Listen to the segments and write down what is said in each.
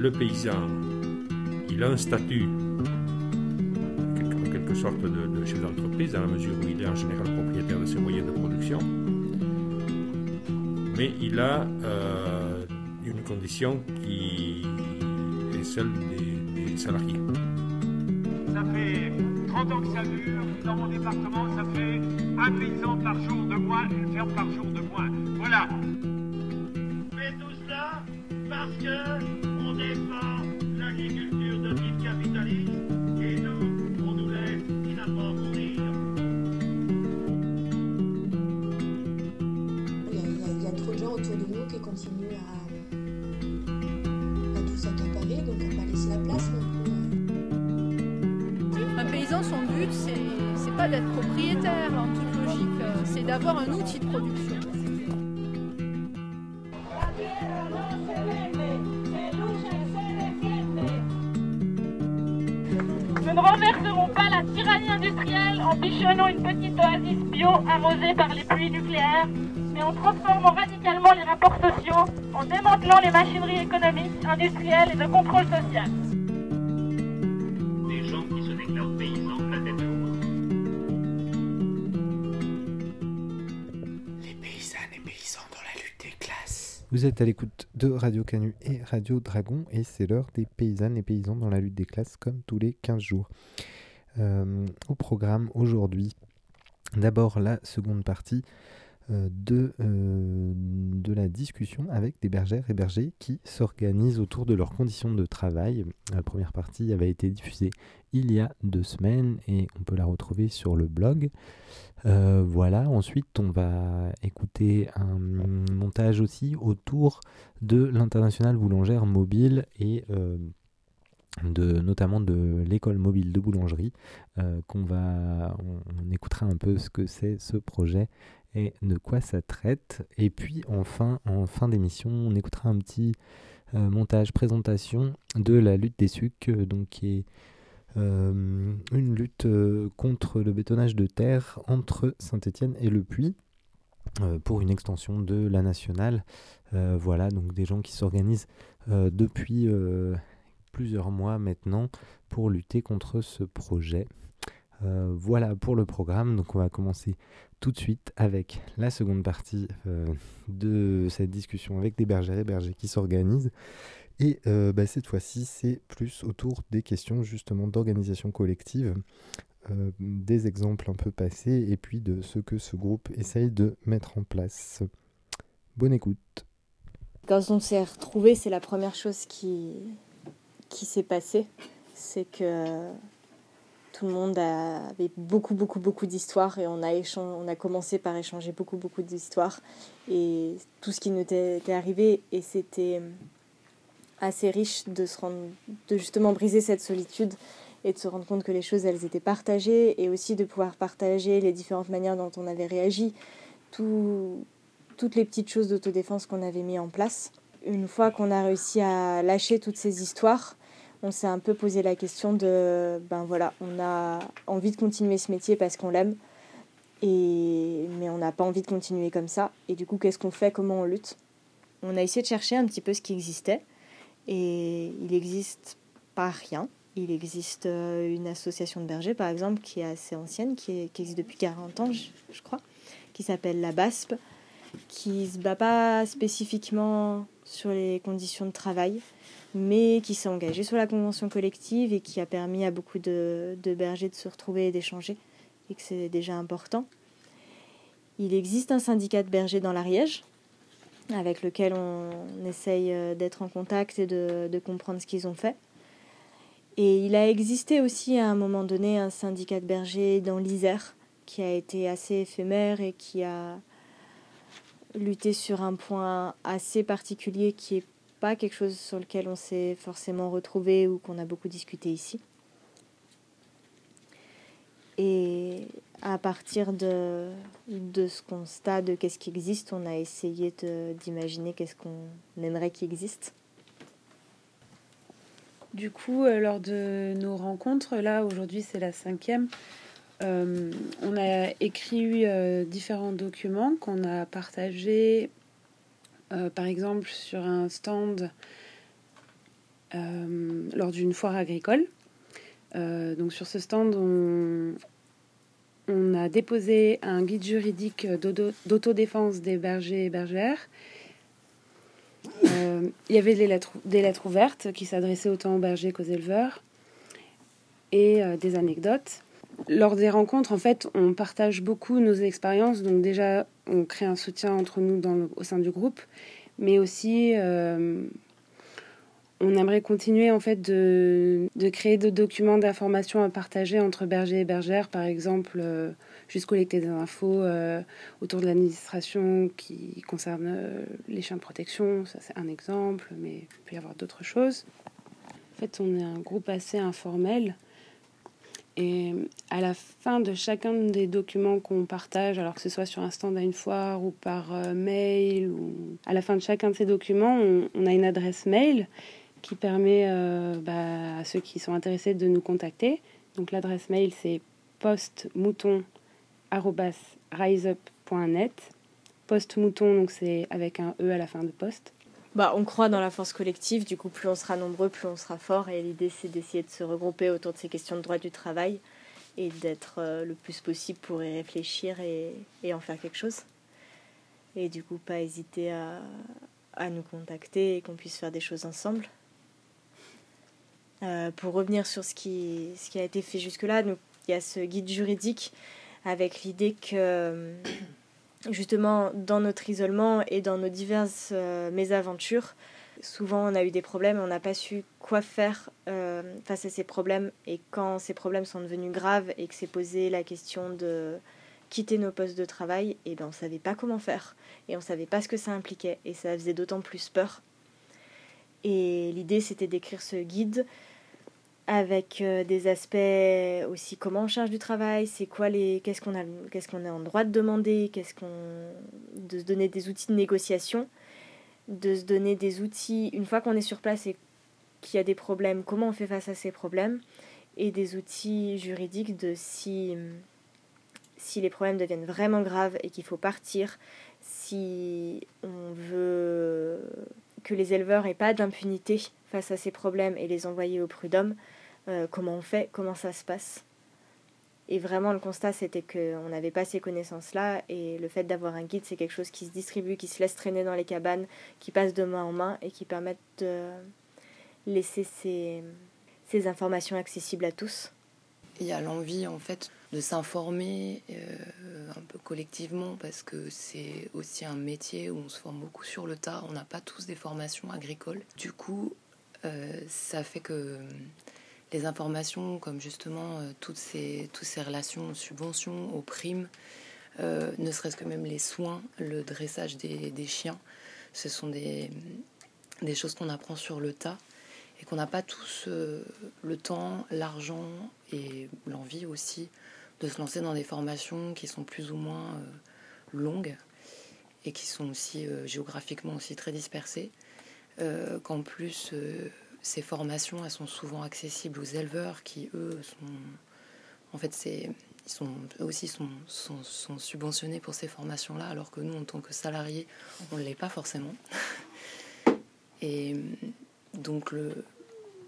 le paysan, il a un statut, en quelque sorte, de, chef d'entreprise, dans la mesure où il est en général propriétaire de ses moyens de production. Mais il a euh, une condition qui est celle des, salariés. Ça fait 30 ans que ça dure. Dans mon département, ça fait un paysan par jour de moins, une ferme par jour de moins. Voilà. Bio arrosée par les pluies nucléaires, mais en transformant radicalement les rapports sociaux, en démantelant les machineries économiques, industrielles et de contrôle social. Des gens qui se déclarent paysans la tête Les paysannes et paysans dans la lutte des classes. Vous êtes à l'écoute de Radio Canu et Radio Dragon et c'est l'heure des paysannes et paysans dans la lutte des classes comme tous les 15 jours. Euh, au programme aujourd'hui. D'abord la seconde partie euh, de, euh, de la discussion avec des bergères et bergers qui s'organisent autour de leurs conditions de travail. La première partie avait été diffusée il y a deux semaines et on peut la retrouver sur le blog. voilà, ensuite on va écouter un montage aussi autour de l'international boulangère mobile et notamment de l'école mobile de boulangerie, euh, qu'on va, on, écoutera un peu ce que c'est ce projet et de quoi ça traite. Et puis enfin, en fin d'émission, on écoutera un petit euh, montage présentation de la lutte des sucs, euh, donc qui est une lutte contre le bétonnage de terre entre Saint-Étienne et Le Puy. pour une extension de la nationale. voilà, donc des gens qui s'organisent depuis plusieurs mois maintenant pour lutter contre ce projet. Euh, voilà pour le programme, donc on va commencer tout de suite avec la seconde partie euh, de cette discussion avec des bergères et bergers qui s'organisent. Et euh, bah, cette fois-ci, c'est plus autour des questions justement d'organisation collective, des exemples un peu passés et puis de ce que ce groupe essaye de mettre en place. Bonne écoute. Quand on s'est retrouvé, c'est la première chose qui, qui s'est passé, c'est que tout le monde avait beaucoup, beaucoup, beaucoup d'histoires et on a, on a commencé par échanger beaucoup, beaucoup d'histoires et tout ce qui nous était, arrivé et c'était assez riche de se rendre, de justement briser cette solitude et de se rendre compte que les choses elles étaient partagées et aussi de pouvoir partager les différentes manières dont on avait réagi, tout, toutes les petites choses d'autodéfense qu'on avait mis en place. Une fois qu'on a réussi à lâcher toutes ces histoires, on s'est un peu posé la question de, ben voilà, on a envie de continuer ce métier parce qu'on l'aime, et, mais on n'a pas envie de continuer comme ça. Et du coup, qu'est-ce qu'on fait? Comment on lutte? On a essayé de chercher un petit peu ce qui existait, et il n'existe pas rien. Il existe euh, une association de bergers, par exemple, qui est assez ancienne, qui, existe depuis 40 ans, je, crois, qui s'appelle la BASP, qui se bat pas spécifiquement sur les conditions de travail, mais qui s'est engagé sur la convention collective et qui a permis à beaucoup de, bergers de se retrouver et d'échanger, et que c'est déjà important. Il existe un syndicat de bergers dans l'Ariège, avec lequel on essaye euh, d'être en contact et de, de comprendre ce qu'ils ont fait. Et il a existé aussi à un moment donné un syndicat de bergers dans l'Isère, qui a été assez éphémère et qui a lutté sur un point assez particulier qui est pas quelque chose sur lequel on s'est forcément retrouvé ou qu'on a beaucoup discuté ici. Et à partir de, de ce constat de qu'est-ce qui existe, on a essayé d'imaginer qu'est-ce qu'on aimerait qu'il existe. Du coup, euh, lors de nos rencontres, là aujourd'hui c'est la cinquième, euh, on a écrit euh, différents documents qu'on a partagés euh, par exemple, sur un stand, lors d'une foire agricole. donc sur ce stand, on, a déposé un guide juridique d'autodéfense des bergers et bergères. Euh, il y avait des lettres, des lettres ouvertes qui s'adressaient autant aux bergers qu'aux éleveurs et euh, des anecdotes. Lors des rencontres, en fait, on partage beaucoup nos expériences. Donc déjà, on crée un soutien entre nous au sein du groupe, mais aussi euh, on aimerait continuer en fait de, créer des documents d'information à partager entre bergers et bergères, par exemple, euh, juste collecter des infos euh, autour de l'administration qui concerne les chiens de protection, ça c'est un exemple, mais il peut y avoir d'autres choses. En fait, on est un groupe assez informel. Et à la fin de chacun des documents qu'on partage, alors que ce soit sur un stand à une foire ou par mail, ou à la fin de chacun de ces documents, on a une adresse mail qui permet euh, bah, à ceux qui sont intéressés de nous contacter. Donc l'adresse mail c'est postmouton@riseup.net. Postmouton donc c'est avec un e à la fin de poste. Bah, on croit dans la force collective, du coup plus on sera nombreux, plus on sera fort et l'idée c'est d'essayer de se regrouper autour de ces questions de droit du travail et d'être euh, le plus possible pour y réfléchir et, en faire quelque chose. Et du coup pas hésiter à, nous contacter et qu'on puisse faire des choses ensemble. Euh, pour revenir sur ce qui, ce qui a été fait jusque-là, il y a ce guide juridique avec l'idée que justement dans notre isolement et dans nos diverses euh, mésaventures, souvent on a eu des problèmes, on n'a pas su quoi faire face à ces problèmes. Et quand ces problèmes sont devenus graves et que s'est posé la question de quitter nos postes de travail, et ben on savait pas comment faire. Et on savait pas ce que ça impliquait. Et ça faisait d'autant plus peur. Et l'idée c'était d'écrire ce guide avec euh, des aspects aussi comment on charge du travail, c'est quoi les qu'est-ce qu'on a qu'est-ce qu'on est en droit de demander, qu'est-ce qu'on de se donner des outils de négociation, de se donner des outils une fois qu'on est sur place et qu'il y a des problèmes, comment on fait face à ces problèmes et des outils juridiques de si si les problèmes deviennent vraiment graves et qu'il faut partir, si on veut que les éleveurs n'aient pas d'impunité face à ces problèmes et les envoyer au prud'homme, euh, comment on fait, comment ça se passe? Et vraiment, le constat, c'était qu'on n'avait pas ces connaissances-là. Et le fait d'avoir un guide, c'est quelque chose qui se distribue, qui se laisse traîner dans les cabanes, qui passe de main en main et qui permet de laisser ces, ces informations accessibles à tous. Il y a l'envie, en fait, de s'informer euh, un peu collectivement parce que c'est aussi un métier où on se forme beaucoup sur le tas. On n'a pas tous des formations agricoles. Du coup, euh, ça fait que les informations comme justement euh, toutes, ces, toutes ces relations aux subventions, aux primes, euh, ne serait-ce que même les soins, le dressage des, des chiens, ce sont des, des choses qu'on apprend sur le tas et qu'on n'a pas tous euh, le temps, l'argent et l'envie aussi de se lancer dans des formations qui sont plus ou moins longues et qui sont aussi géographiquement aussi très dispersées. Qu'en plus ces formations, elles sont souvent accessibles aux éleveurs qui, eux, sont. En fait, c'est. Ils sont, eux aussi sont, sont, subventionnés pour ces formations-là, alors que nous, en tant que salariés, on ne l'est pas forcément. Et donc,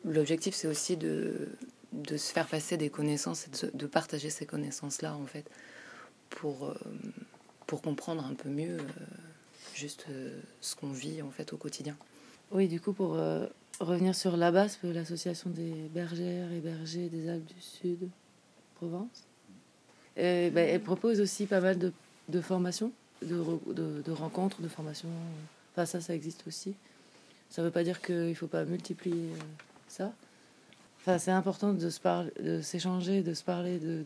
l'objectif, c'est aussi de, de se faire passer des connaissances et de, partager ces connaissances-là, en fait, pour, euh, pour comprendre un peu mieux euh, juste euh, ce qu'on vit, en fait, au quotidien. Oui, du coup, pour revenir sur l'ABASP, l'association des bergères et bergers des Alpes du Sud, Provence. Ben, elle propose aussi pas mal de, de formations, de, de, de, rencontres, de formations. Enfin, ça, ça existe aussi. Ça ne veut pas dire qu'il ne faut pas multiplier ça. Enfin, c'est important de se parler, de s'échanger, de se parler, de,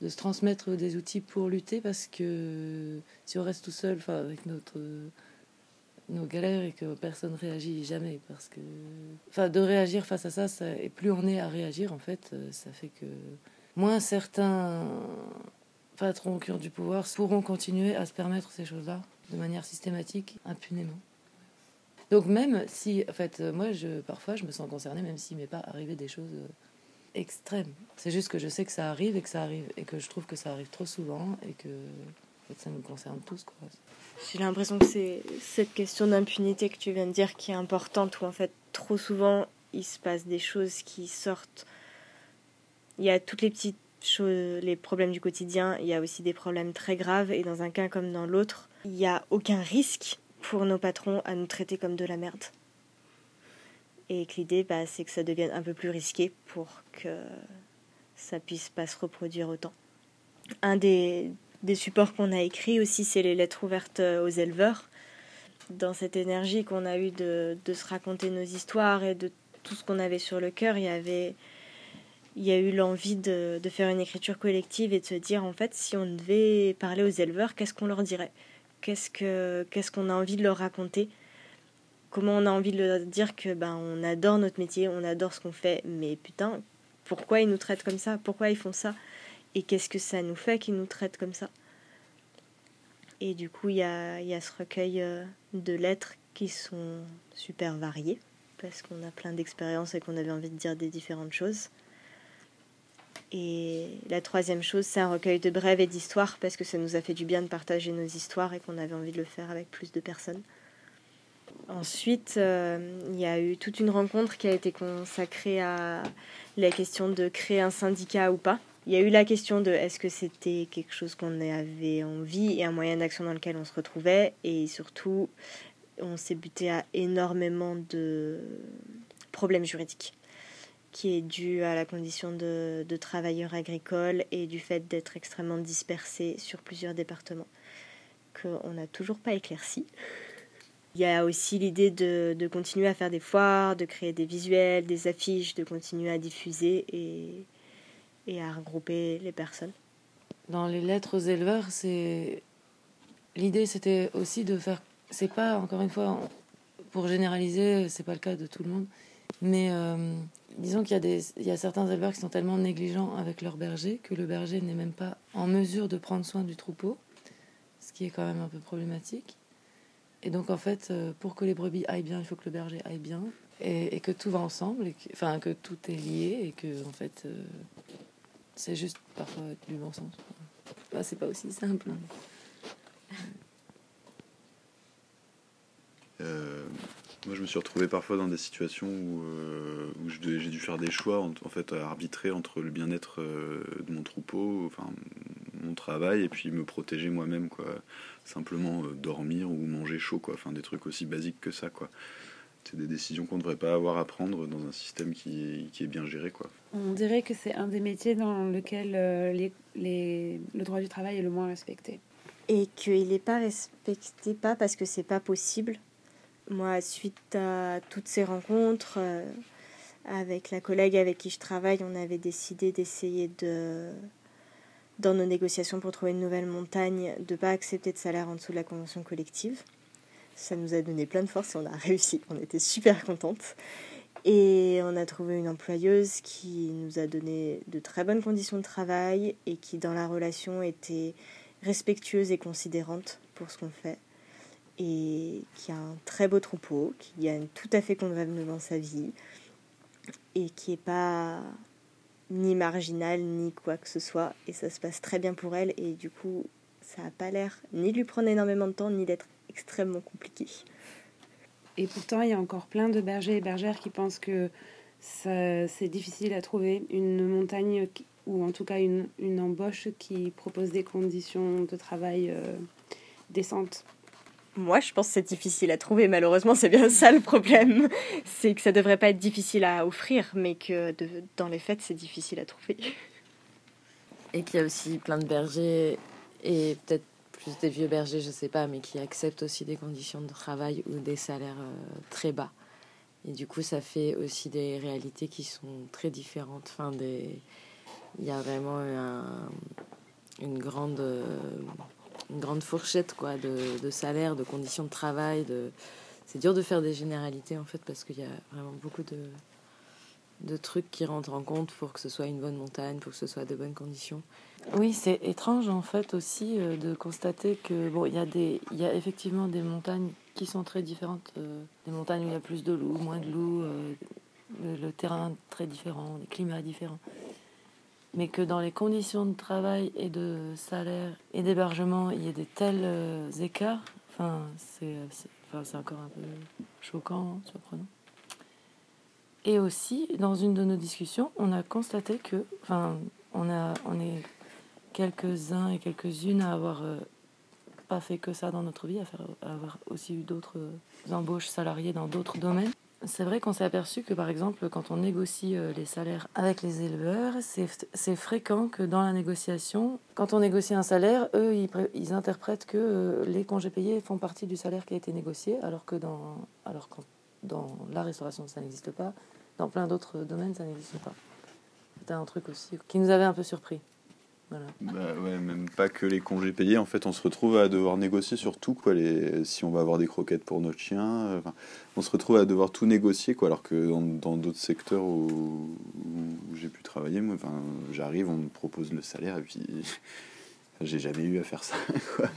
de, se transmettre des outils pour lutter parce que si on reste tout seul, enfin, avec notre nos galères et que personne réagit jamais parce que enfin de réagir face à ça, ça et plus on est à réagir en fait euh, ça fait que moins certains patrons qui ont du pouvoir pourront continuer à se permettre ces choses-là de manière systématique impunément donc même si en fait moi je parfois je me sens concernée même s'il m'est pas arrivé des choses euh, extrêmes c'est juste que je sais que ça arrive et que ça arrive et que je trouve que ça arrive trop souvent et que ça nous concerne tous. J'ai l'impression que c'est cette question d'impunité que tu viens de dire qui est importante, où en fait, trop souvent, il se passe des choses qui sortent. Il y a toutes les petites choses, les problèmes du quotidien, il y a aussi des problèmes très graves, et dans un cas comme dans l'autre, il n'y a aucun risque pour nos patrons à nous traiter comme de la merde. Et que l'idée, bah, c'est que ça devienne un peu plus risqué pour que ça puisse pas se reproduire autant. Un des, des supports qu'on a écrits aussi, c'est les lettres ouvertes aux éleveurs. Dans cette énergie qu'on a eue de, de, se raconter nos histoires et de tout ce qu'on avait sur le cœur, il y avait il y a eu l'envie de, de, faire une écriture collective et de se dire en fait si on devait parler aux éleveurs, qu'est-ce qu'on leur dirait? Qu'est-ce que qu'est-ce qu'on a envie de leur raconter? Comment on a envie de leur dire que ben on adore notre métier, on adore ce qu'on fait, mais putain, pourquoi ils nous traitent comme ça? Pourquoi ils font ça? Et qu'est-ce que ça nous fait qu'ils nous traitent comme ça? Et du coup, il y a, y a ce recueil euh, de lettres qui sont super variées, parce qu'on a plein d'expériences et qu'on avait envie de dire des différentes choses. Et la troisième chose, c'est un recueil de brèves et d'histoires, parce que ça nous a fait du bien de partager nos histoires et qu'on avait envie de le faire avec plus de personnes. Ensuite, euh, il y a eu toute une rencontre qui a été consacrée à la question de créer un syndicat ou pas. Il y a eu la question de est-ce que c'était quelque chose qu'on avait envie et un moyen d'action dans lequel on se retrouvait. Et surtout, on s'est buté à énormément de problèmes juridiques qui est dû à la condition de, de travailleur agricole et du fait d'être extrêmement dispersé sur plusieurs départements qu'on n'a toujours pas éclairci. Il y a aussi l'idée de, de, continuer à faire des foires, de créer des visuels, des affiches, de continuer à diffuser et, et à regrouper les personnes. Dans les lettres aux éleveurs, c'est l'idée c'était aussi de faire c'est pas encore une fois pour généraliser, c'est pas le cas de tout le monde, mais euh, disons qu'il y, a des, il y a certains éleveurs qui sont tellement négligents avec leur berger que le berger n'est même pas en mesure de prendre soin du troupeau, ce qui est quand même un peu problématique. Et donc, en fait, euh, pour que les brebis aillent bien, il faut que le berger aille bien. Et, et que tout va ensemble, et que, enfin, que tout est lié, et que, en fait, euh, c'est juste parfois du bon sens. Bah, c'est pas aussi simple. Euh, moi, je me suis retrouvé parfois dans des situations où, euh, où j'ai dû faire des choix, en, en, fait, à arbitrer entre le bien-être euh, de mon troupeau, enfin, mon travail, et puis me protéger moi-même, quoi. Simplement euh, dormir ou manger chaud, quoi. Enfin, des trucs aussi basiques que ça, quoi. C'est des décisions qu'on ne devrait pas avoir à prendre dans un système qui est, qui est bien géré, quoi. On dirait que c'est un des métiers dans lequel euh, les, les, le droit du travail est le moins respecté. Et qu'il n'est pas respecté, pas parce que c'est pas possible, moi, suite à toutes ces rencontres, euh, avec la collègue avec qui je travaille, on avait décidé d'essayer de, dans nos négociations pour trouver une nouvelle montagne, de ne pas accepter de salaire en dessous de la convention collective. Ça nous a donné plein de force et on a réussi. On était super contentes. Et on a trouvé une employeuse qui nous a donné de très bonnes conditions de travail et qui, dans la relation, était respectueuse et considérante pour ce qu'on fait et qui a un très beau troupeau, qui gagne tout à fait convenablement sa vie et qui n'est pas ni marginal ni quoi que ce soit et ça se passe très bien pour elle et du coup ça n'a pas l'air ni de lui prendre énormément de temps ni d'être extrêmement compliqué. Et pourtant il y a encore plein de bergers et bergères qui pensent que c'est difficile à trouver une montagne ou en tout cas une, une, embauche qui propose des conditions de travail euh, décentes. Moi, je pense que c'est difficile à trouver. Malheureusement, c'est bien ça le problème. C'est que ça devrait pas être difficile à offrir, mais que dans les faits, c'est difficile à trouver. Et qu'il y a aussi plein de bergers, et peut-être plus des vieux bergers, je sais pas, mais qui acceptent aussi des conditions de travail ou des salaires euh, très bas. Et du coup, ça fait aussi des réalités qui sont très différentes. Enfin. Il y a vraiment un, une grande. Euh, une grande fourchette quoi, de, de, salaire, de conditions de travail. De... C'est dur de faire des généralités en fait parce qu'il y a vraiment beaucoup de, de trucs qui rentrent en compte pour que ce soit une bonne montagne, pour que ce soit de bonnes conditions. Oui, c'est étrange en fait aussi euh, de constater que bon, il y a y a effectivement des montagnes qui sont très différentes, euh, des montagnes où il y a plus de loups, moins de loups, euh, le, terrain très différent, les climats différents. Mais que dans les conditions de travail et de salaire et d'hébergement, il y ait des tels euh, écarts, enfin, c'est enfin, c'est encore un peu choquant, surprenant. Et aussi, dans une de nos discussions, on a constaté que, enfin, on, a, on est quelques-uns et quelques-unes à avoir euh, pas fait que ça dans notre vie, à, faire, avoir aussi eu d'autres euh, embauches salariées dans d'autres domaines. C'est vrai qu'on s'est aperçu que, par exemple, quand on négocie euh, les salaires avec les éleveurs, c'est fréquent que dans la négociation, quand on négocie un salaire, eux, ils, interprètent que euh, les congés payés font partie du salaire qui a été négocié, alors que dans, alors quand, dans la restauration, ça n'existe pas. Dans plein d'autres domaines, ça n'existe pas. C'était un truc aussi qui nous avait un peu surpris. Bah ouais, même pas que les congés payés. En fait, on se retrouve à devoir négocier sur tout. Quoi, les... Si on va avoir des croquettes pour notre chien, euh, on se retrouve à devoir tout négocier. Quoi, alors que dans d'autres secteurs où, j'ai pu travailler, moi, j'arrive, on me propose le salaire et puis j'ai jamais eu à faire ça. Quoi.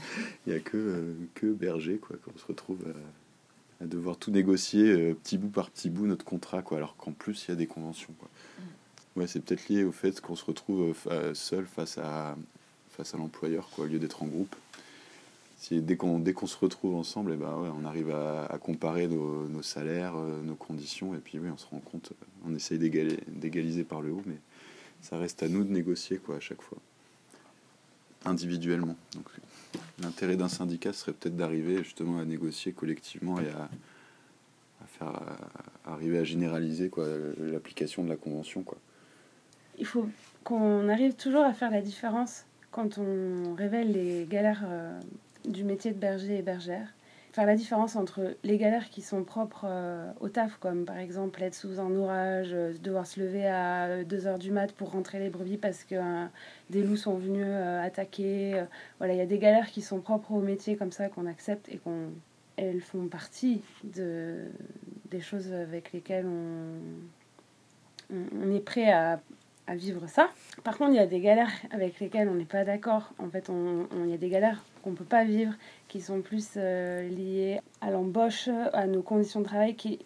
Il n'y a que, euh, que berger quoi, qu'on se retrouve à, devoir tout négocier euh, petit bout par petit bout notre contrat, quoi, alors qu'en plus il y a des conventions. Quoi. Ouais, c'est peut-être lié au fait qu'on se retrouve euh, seul face à, face à l'employeur, quoi, au lieu d'être en groupe. Si, dès qu'on se retrouve ensemble, et eh ben ouais, on arrive à, à comparer nos, salaires, euh, nos conditions, et puis oui, on se rend compte, euh, on essaye d'égaliser par le haut, mais ça reste à nous de négocier quoi, à chaque fois, individuellement. Donc l'intérêt d'un syndicat serait peut-être d'arriver justement à négocier collectivement et à, à faire arriver à généraliser quoi l'application de la convention quoi il faut qu'on arrive toujours à faire la différence quand on révèle les galères euh, du métier de berger et bergère. Faire la différence entre les galères qui sont propres euh, au taf, comme par exemple être sous un orage, euh, devoir se lever à 2h du mat pour rentrer les brebis parce que des loups sont venus attaquer. voilà, il y a des galères qui sont propres au métier comme ça qu'on accepte et qu'on elles font partie de, des choses avec lesquelles on, on est prêt à, à vivre ça. Par contre, il y a des galères avec lesquelles on n'est pas d'accord. En fait, il y a des galères qu'on ne peut pas vivre, qui sont plus euh, liées à l'embauche, à nos conditions de travail, qui,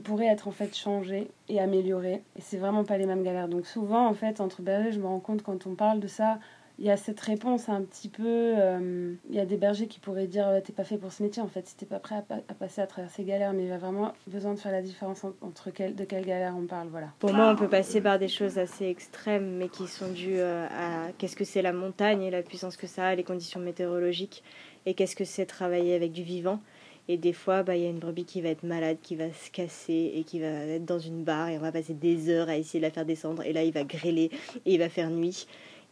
pourraient être en fait changées et améliorées. Et c'est vraiment pas les mêmes galères. Donc souvent, en fait, entre bergers, je me rends compte quand on parle de ça, il y a cette réponse un petit peu. Euh, il y a des bergers qui pourraient dire T'es pas fait pour ce métier, en fait, si t'es pas prêt à, passer à travers ces galères, mais il y a vraiment besoin de faire la différence entre de quelle galère on parle. Voilà. Pour moi, on peut passer par des choses assez extrêmes, mais qui sont dues euh, à qu'est-ce que c'est la montagne et la puissance que ça a, les conditions météorologiques, et qu'est-ce que c'est travailler avec du vivant. Et des fois, bah, il y a une brebis qui va être malade, qui va se casser et qui va être dans une barre et on va passer des heures à essayer de la faire descendre. Et là, il va grêler et il va faire nuit.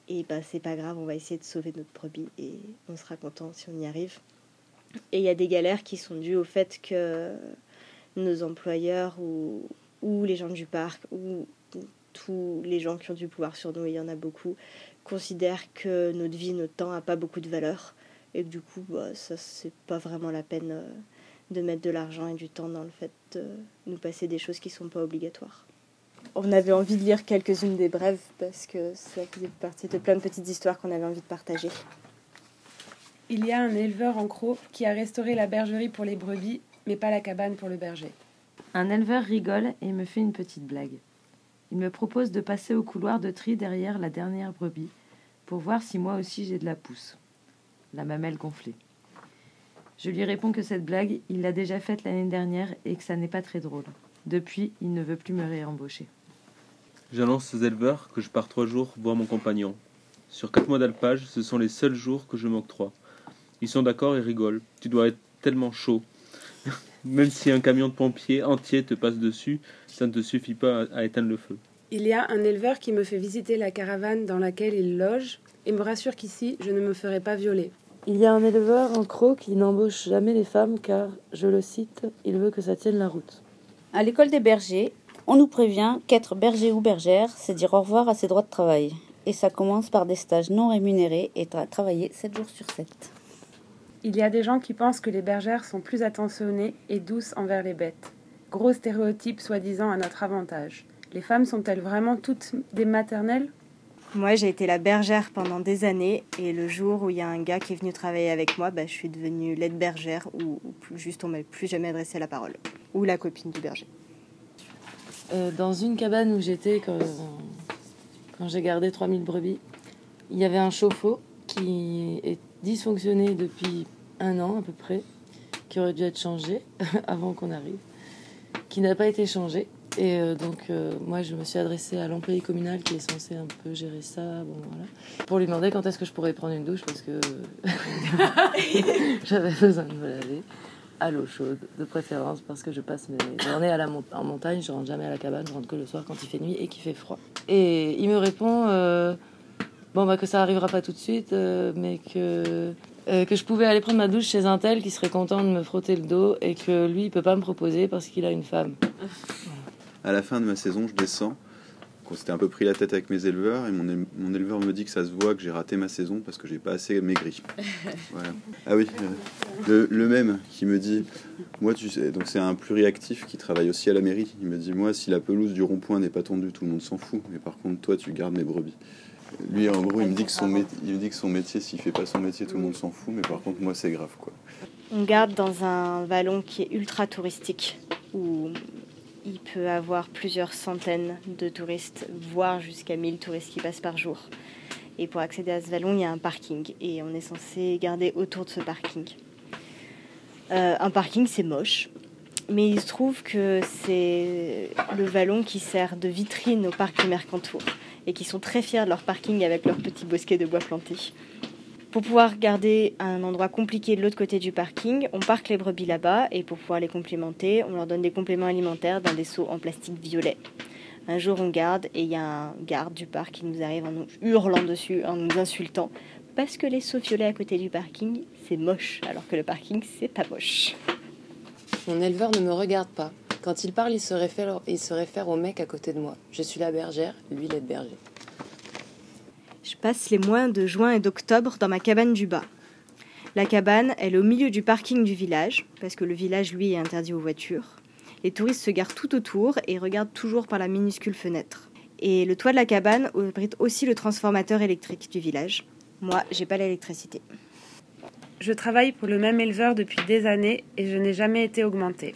Et bah, c'est pas grave, on va essayer de sauver notre brebis et on sera content si on y arrive. Et il y a des galères qui sont dues au fait que nos employeurs ou, ou les gens du parc ou, tous les gens qui ont du pouvoir sur nous, il y en a beaucoup, considèrent que notre vie, notre temps n'a pas beaucoup de valeur. Et que du coup, bah, ça, c'est pas vraiment la peine euh, de mettre de l'argent et du temps dans le fait de nous passer des choses qui sont pas obligatoires on avait envie de lire quelques-unes des brèves parce que ça faisait partie de plein de petites histoires qu'on avait envie de partager. Il y a un éleveur en croc qui a restauré la bergerie pour les brebis, mais pas la cabane pour le berger. Un éleveur rigole et me fait une petite blague. Il me propose de passer au couloir de tri derrière la dernière brebis pour voir si moi aussi j'ai de la pousse. La mamelle gonflée. Je lui réponds que cette blague, il l'a déjà faite l'année dernière et que ça n'est pas très drôle. Depuis, il ne veut plus me réembaucher. J'annonce aux éleveurs que je pars trois jours voir mon compagnon. Sur quatre mois d'alpage, ce sont les seuls jours que je m'octroie. Ils sont d'accord et rigolent. Tu dois être tellement chaud. Même si un camion de pompiers entier te passe dessus, ça ne te suffit pas à éteindre le feu. Il y a un éleveur qui me fait visiter la caravane dans laquelle il loge et me rassure qu'ici, je ne me ferai pas violer. Il y a un éleveur en croc qui n'embauche jamais les femmes car, je le cite, il veut que ça tienne la route. À l'école des bergers, on nous prévient qu'être berger ou bergère, c'est dire au revoir à ses droits de travail. Et ça commence par des stages non rémunérés et travailler 7 jours sur 7. Il y a des gens qui pensent que les bergères sont plus attentionnées et douces envers les bêtes. Gros stéréotype soi-disant à notre avantage. Les femmes sont-elles vraiment toutes des maternelles Moi, j'ai été la bergère pendant des années et le jour où il y a un gars qui est venu travailler avec moi, bah, je suis devenue l'aide bergère ou, juste on m'a plus jamais adressé la parole. Ou la copine du berger. Euh, dans une cabane où j'étais quand, quand j'ai gardé 3000 brebis. Il y avait un chauffe-eau qui est dysfonctionné depuis un an à peu près, qui aurait dû être changé avant qu'on arrive, qui n'a pas été changé. Et euh, donc, euh, moi, je me suis adressée à l'employé communal qui est censé un peu gérer ça, bon, voilà, pour lui demander quand est-ce que je pourrais prendre une douche parce que j'avais besoin de me laver à l'eau chaude, de préférence, parce que je passe mes journées à la en montagne, je rentre jamais à la cabane, je rentre que le soir quand il fait nuit et qu'il fait froid. Et il me répond euh, bon, bah, que ça arrivera pas tout de suite, mais que, que je pouvais aller prendre ma douche chez un tel qui serait content de me frotter le dos et que lui, il peut pas me proposer parce qu'il a une femme. À la fin de ma saison, je descends. On s'était un peu pris la tête avec mes éleveurs et mon, éle- mon éleveur me dit que ça se voit que j'ai raté ma saison parce que j'ai pas assez maigri. Voilà. Ah oui, euh, le, le même qui me dit, moi tu sais, donc c'est un pluriactif qui travaille aussi à la mairie. Il me dit, moi si la pelouse du rond-point n'est pas tondue, tout le monde s'en fout. Mais par contre, toi tu gardes mes brebis. Lui, en gros, il me dit que son, mé- il me dit que son métier, s'il fait pas son métier, tout le monde s'en fout. Mais par contre, moi, c'est grave, quoi. On garde dans un vallon qui est ultra touristique, où il peut avoir plusieurs centaines de touristes, voire jusqu'à 1000 touristes qui passent par jour. Et pour accéder à ce vallon, il y a un parking, et on est censé garder autour de ce parking. Euh, un parking, c'est moche, mais il se trouve que c'est le vallon qui sert de vitrine au parc du Mercantour, et qui sont très fiers de leur parking avec leur petit bosquet de bois planté. Pour pouvoir garder un endroit compliqué de l'autre côté du parking, on parque les brebis là-bas et pour pouvoir les complémenter, on leur donne des compléments alimentaires dans des seaux en plastique violet. Un jour, on garde et il y a un garde du parc qui nous arrive en nous hurlant dessus, en nous insultant, parce que les seaux violets à côté du parking, c'est moche, alors que le parking, c'est pas moche. Mon éleveur ne me regarde pas. Quand il parle, il se réfère, il se réfère au mec à côté de moi. Je suis la bergère, lui l'aide berger. Je passe les mois de juin et d'octobre dans ma cabane du bas. La cabane, elle est au milieu du parking du village, parce que le village, lui, est interdit aux voitures. Les touristes se garent tout autour et regardent toujours par la minuscule fenêtre. Et le toit de la cabane abrite aussi le transformateur électrique du village. Moi, j'ai pas l'électricité. Je travaille pour le même éleveur depuis des années et je n'ai jamais été augmentée.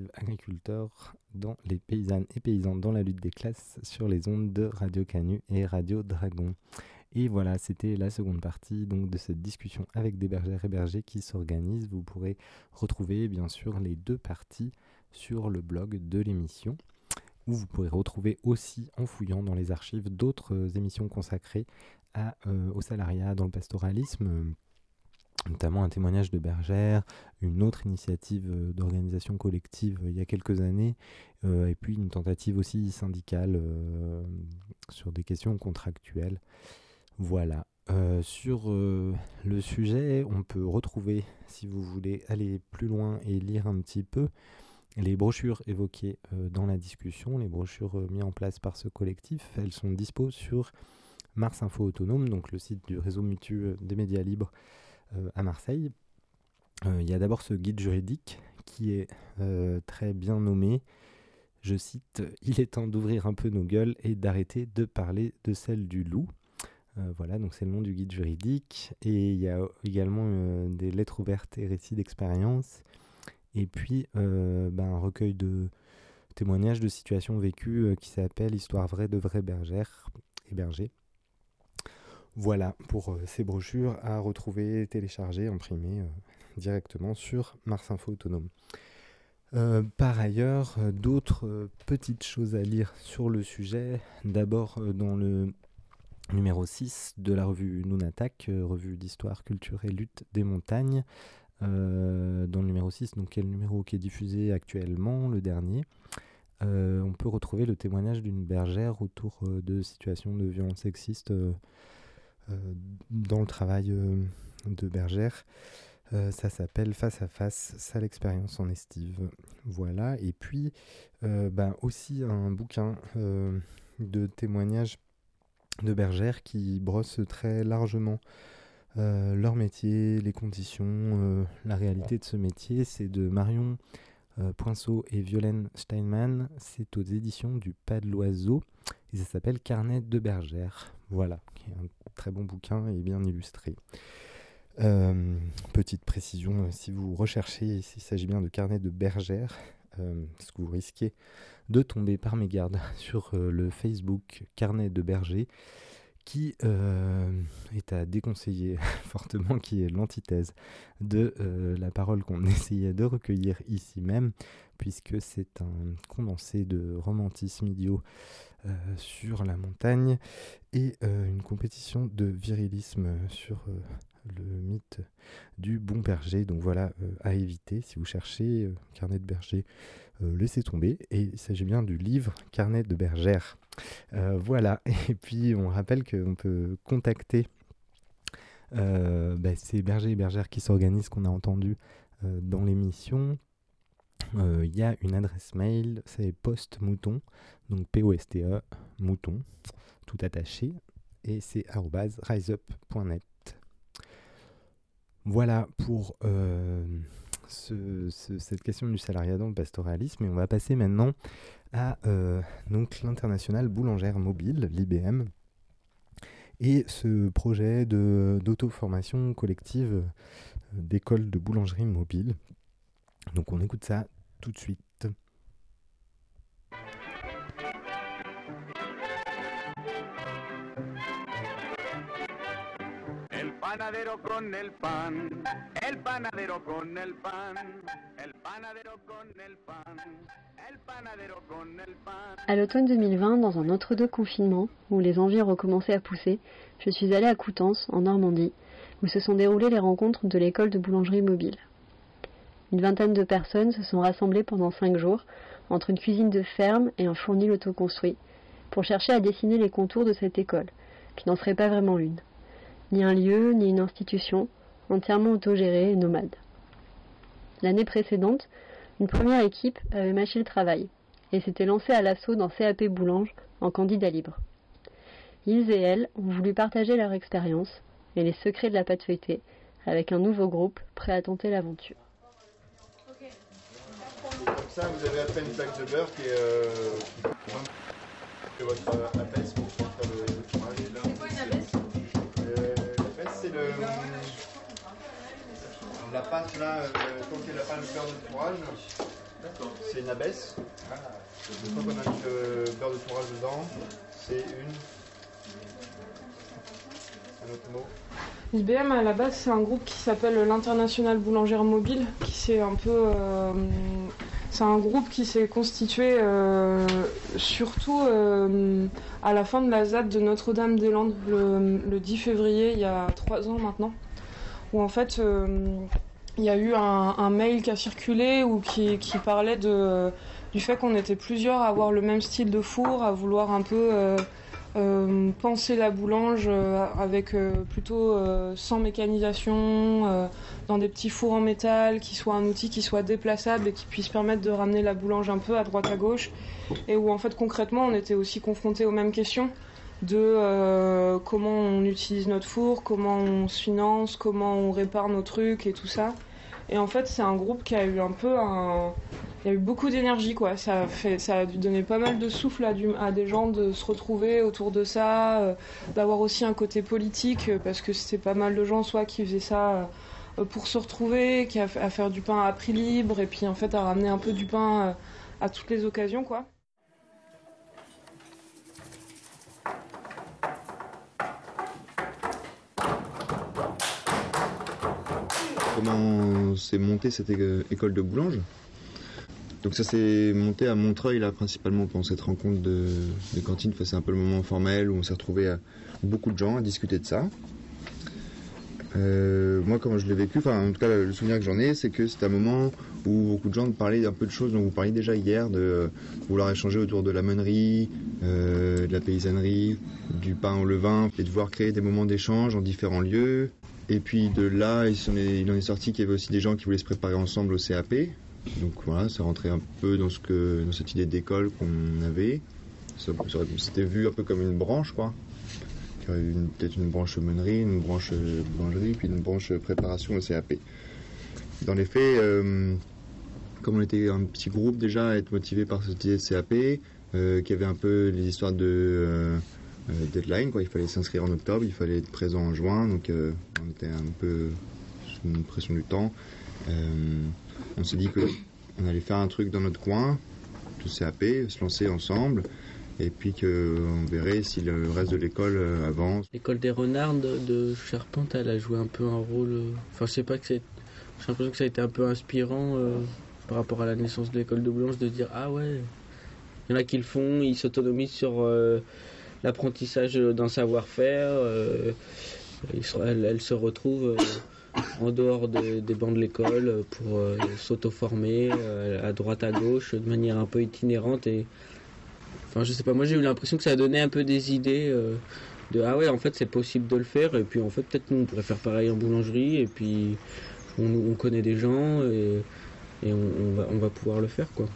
Agressive Agriculteur dans les paysannes et paysans dans la lutte des classes sur les ondes de Radio Canu et Radio Dragon. Et voilà, c'était la seconde partie donc de cette discussion avec des bergères et bergers qui s'organisent. Vous pourrez retrouver bien sûr les deux parties sur le blog de l'émission où vous pourrez retrouver aussi en fouillant dans les archives d'autres émissions consacrées euh, au salariat dans le pastoralisme, notamment un témoignage de bergère, une autre initiative euh, d'organisation collective euh, il y a quelques années, euh, et puis une tentative aussi syndicale sur des questions contractuelles. Voilà. Sur le sujet, on peut retrouver, si vous voulez aller plus loin et lire un petit peu, les brochures évoquées dans la discussion, les brochures mises en place par ce collectif, elles sont dispo sur Mars Info Autonome, donc le site du réseau mutu euh, des médias libres à Marseille. Euh, Il y a d'abord ce guide juridique qui est euh, très bien nommé. Je cite Il est temps d'ouvrir un peu nos gueules et d'arrêter de parler de celle du loup. Euh, voilà, donc c'est le nom du guide juridique. Et il y a également euh, des lettres ouvertes et récits d'expérience. Et puis euh, ben, un recueil de témoignages de situations vécues euh, qui s'appelle Histoire vraie de vraies bergères et bergers. Voilà pour euh, ces brochures à retrouver, télécharger, imprimer euh, directement sur Mars Info Autonome. Euh, par ailleurs, d'autres petites choses à lire sur le sujet. D'abord, dans le numéro 6 de la revue Nunatak, revue d'histoire, culture et lutte des montagnes. Dans le numéro 6, donc qui le numéro qui est diffusé actuellement, le dernier, on peut retrouver le témoignage d'une bergère autour de situations de violence sexiste euh, dans le travail euh, de bergère. Euh, ça s'appelle Face à face, sale expérience en estive. Voilà. Et puis, euh, ben, aussi un bouquin euh, de témoignages de bergères qui brossent très largement euh, leur métier, les conditions, euh, la réalité de ce métier. C'est de Marion euh, Poinceau et Violaine Steinman. C'est aux éditions du Pas de l'Oiseau et ça s'appelle Carnet de bergère. Voilà, très bon bouquin et bien illustré. Euh, petite précision, euh, si vous recherchez, s'il s'agit bien de carnet de bergère, euh, parce que vous risquez de tomber par mégarde sur euh, le Facebook carnet de berger, qui est à déconseiller fortement, qui est l'antithèse de la parole qu'on essayait de recueillir ici même, puisque c'est un condensé de romantisme idiot sur la montagne et euh, une compétition de virilisme sur euh, le mythe du bon berger. Donc voilà, euh, à éviter si vous cherchez euh, carnet de berger, euh, laissez tomber. Et il s'agit bien du livre Carnet de bergère. Euh, voilà, et puis on rappelle qu'on peut contacter euh, bah, ces bergers et bergères qui s'organisent, qu'on a entendu euh, dans l'émission. Euh, Il y a une adresse mail, c'est post-mouton, donc P-O-S-T-E, mouton, tout attaché, et c'est riseup.net. Voilà pour euh, ce- ce- cette question du salariat dans le pastoralisme, et on va passer maintenant à euh, l'international boulangère mobile, l'IBM, et ce projet d'auto-formation collective d'école de boulangerie mobile. Donc on écoute ça tout de suite. El panadero con el pan, el panadero con el pan, el panadero con el pan, el panadero con el pan. À l'automne 2020, dans un entre-deux confinement, où les envies recommençaient à pousser, je suis allée à Coutances, en Normandie, où se sont déroulées les rencontres de l'école de boulangerie mobile. Une vingtaine de personnes se sont rassemblées pendant cinq jours, entre une cuisine de ferme et un fournil autoconstruit, pour chercher à dessiner les contours de cette école, qui n'en serait pas vraiment une. Ni un lieu, ni une institution, entièrement autogérée et nomade. L'année précédente, une première équipe avait mâché le travail, et s'était lancée à l'assaut d'un CAP Boulange en candidat libre. Ils et elles ont voulu partager leur expérience et les secrets de la pâte avec un nouveau groupe prêt à tenter l'aventure. Ça, vous avez après une plaque de beurre qui est. Euh, c'est votre euh, abaisse pour faire le, fromage. C'est quoi une abaisse euh, L'abaisse, c'est le. La pâte là, euh, quand il n'y a pas le beurre de fourrage, c'est une abaisse. Une fois qu'on a mis le beurre de fourrage dedans, c'est une. Un autre mot. IBM à la base c'est un groupe qui s'appelle l'International Boulangère Mobile qui s'est un peu euh, c'est un groupe qui s'est constitué euh, surtout euh, à la fin de la ZAD de Notre-Dame-des-Landes le, le 10 février il y a trois ans maintenant où en fait euh, il y a eu un, mail qui a circulé ou qui, qui parlait de, du fait qu'on était plusieurs à avoir le même style de four, à vouloir un peu euh, penser la boulange euh, avec euh, plutôt sans mécanisation, dans des petits fours en métal, qui soit un outil qui soit déplaçable et qui puisse permettre de ramener la boulange un peu à droite à gauche, et où en fait concrètement on était aussi confronté aux mêmes questions de comment on utilise notre four, comment on se finance, comment on répare nos trucs et tout ça. Et en fait, c'est un groupe qui a eu un peu. Il y a eu beaucoup d'énergie, quoi. Ça a, dû donner pas mal de souffle à, des gens de se retrouver autour de ça, euh, d'avoir aussi un côté politique, euh, parce que c'était pas mal de gens, soit qui faisaient ça euh, pour se retrouver, qui a, à faire du pain à prix libre, et puis en fait à ramener un peu du pain à toutes les occasions, quoi. Comment s'est montée cette école de boulange Donc ça s'est monté à Montreuil là principalement pendant cette rencontre de, cantine. C'est un peu le moment formel où on s'est retrouvé à beaucoup de gens à discuter de ça. Euh, moi, comment je l'ai vécu, enfin, en tout cas, le souvenir que j'en ai, c'est que c'était un moment où beaucoup de gens parlaient un peu de choses dont vous parliez déjà hier, de euh, vouloir échanger autour de la meunerie, euh, de la paysannerie, du pain au levain, et de voir créer des moments d'échange en différents lieux. Et puis de là, il, s'en est- il en est sorti qu'il y avait aussi des gens qui voulaient se préparer ensemble au CAP. Donc voilà, ça rentrait un peu dans, ce que, dans cette idée d'école qu'on avait. C'était vu un peu comme une branche, quoi. Il y aurait une- peut-être une branche meunerie, une branche euh, boulangerie, puis une branche préparation au CAP. Dans les faits, euh, comme on était un petit groupe déjà à être motivé par cette idée CAP, euh, qu'il y avait un peu les histoires de euh, euh, deadline, quoi. il fallait s'inscrire en octobre, il fallait être présent en juin, donc euh, on était un peu sous une pression du temps. Euh, on s'est dit que on allait faire un truc dans notre coin, de CAP, se lancer ensemble, et puis qu'on verrait si le reste de l'école euh, avance. L'école des renards de, Charpente, elle a joué un peu un rôle. euh, Enfin, je sais pas que c'est. J'ai l'impression que ça a été un peu inspirant euh, par rapport à la naissance de l'école de Blanche de dire Ah ouais, il y en a qui le font, ils s'autonomisent sur l'apprentissage d'un savoir-faire. euh, ils se- elle, elle se retrouve euh, en dehors de- des bancs de l'école pour s'auto-former à droite à gauche de manière un peu itinérante et Enfin, je sais pas, moi j'ai eu l'impression que ça a donné un peu des idées euh, de ah ouais, en fait c'est possible de le faire, et puis en fait peut-être nous on pourrait faire pareil en boulangerie, et puis on, on connaît des gens, et, on, va, on va pouvoir le faire quoi.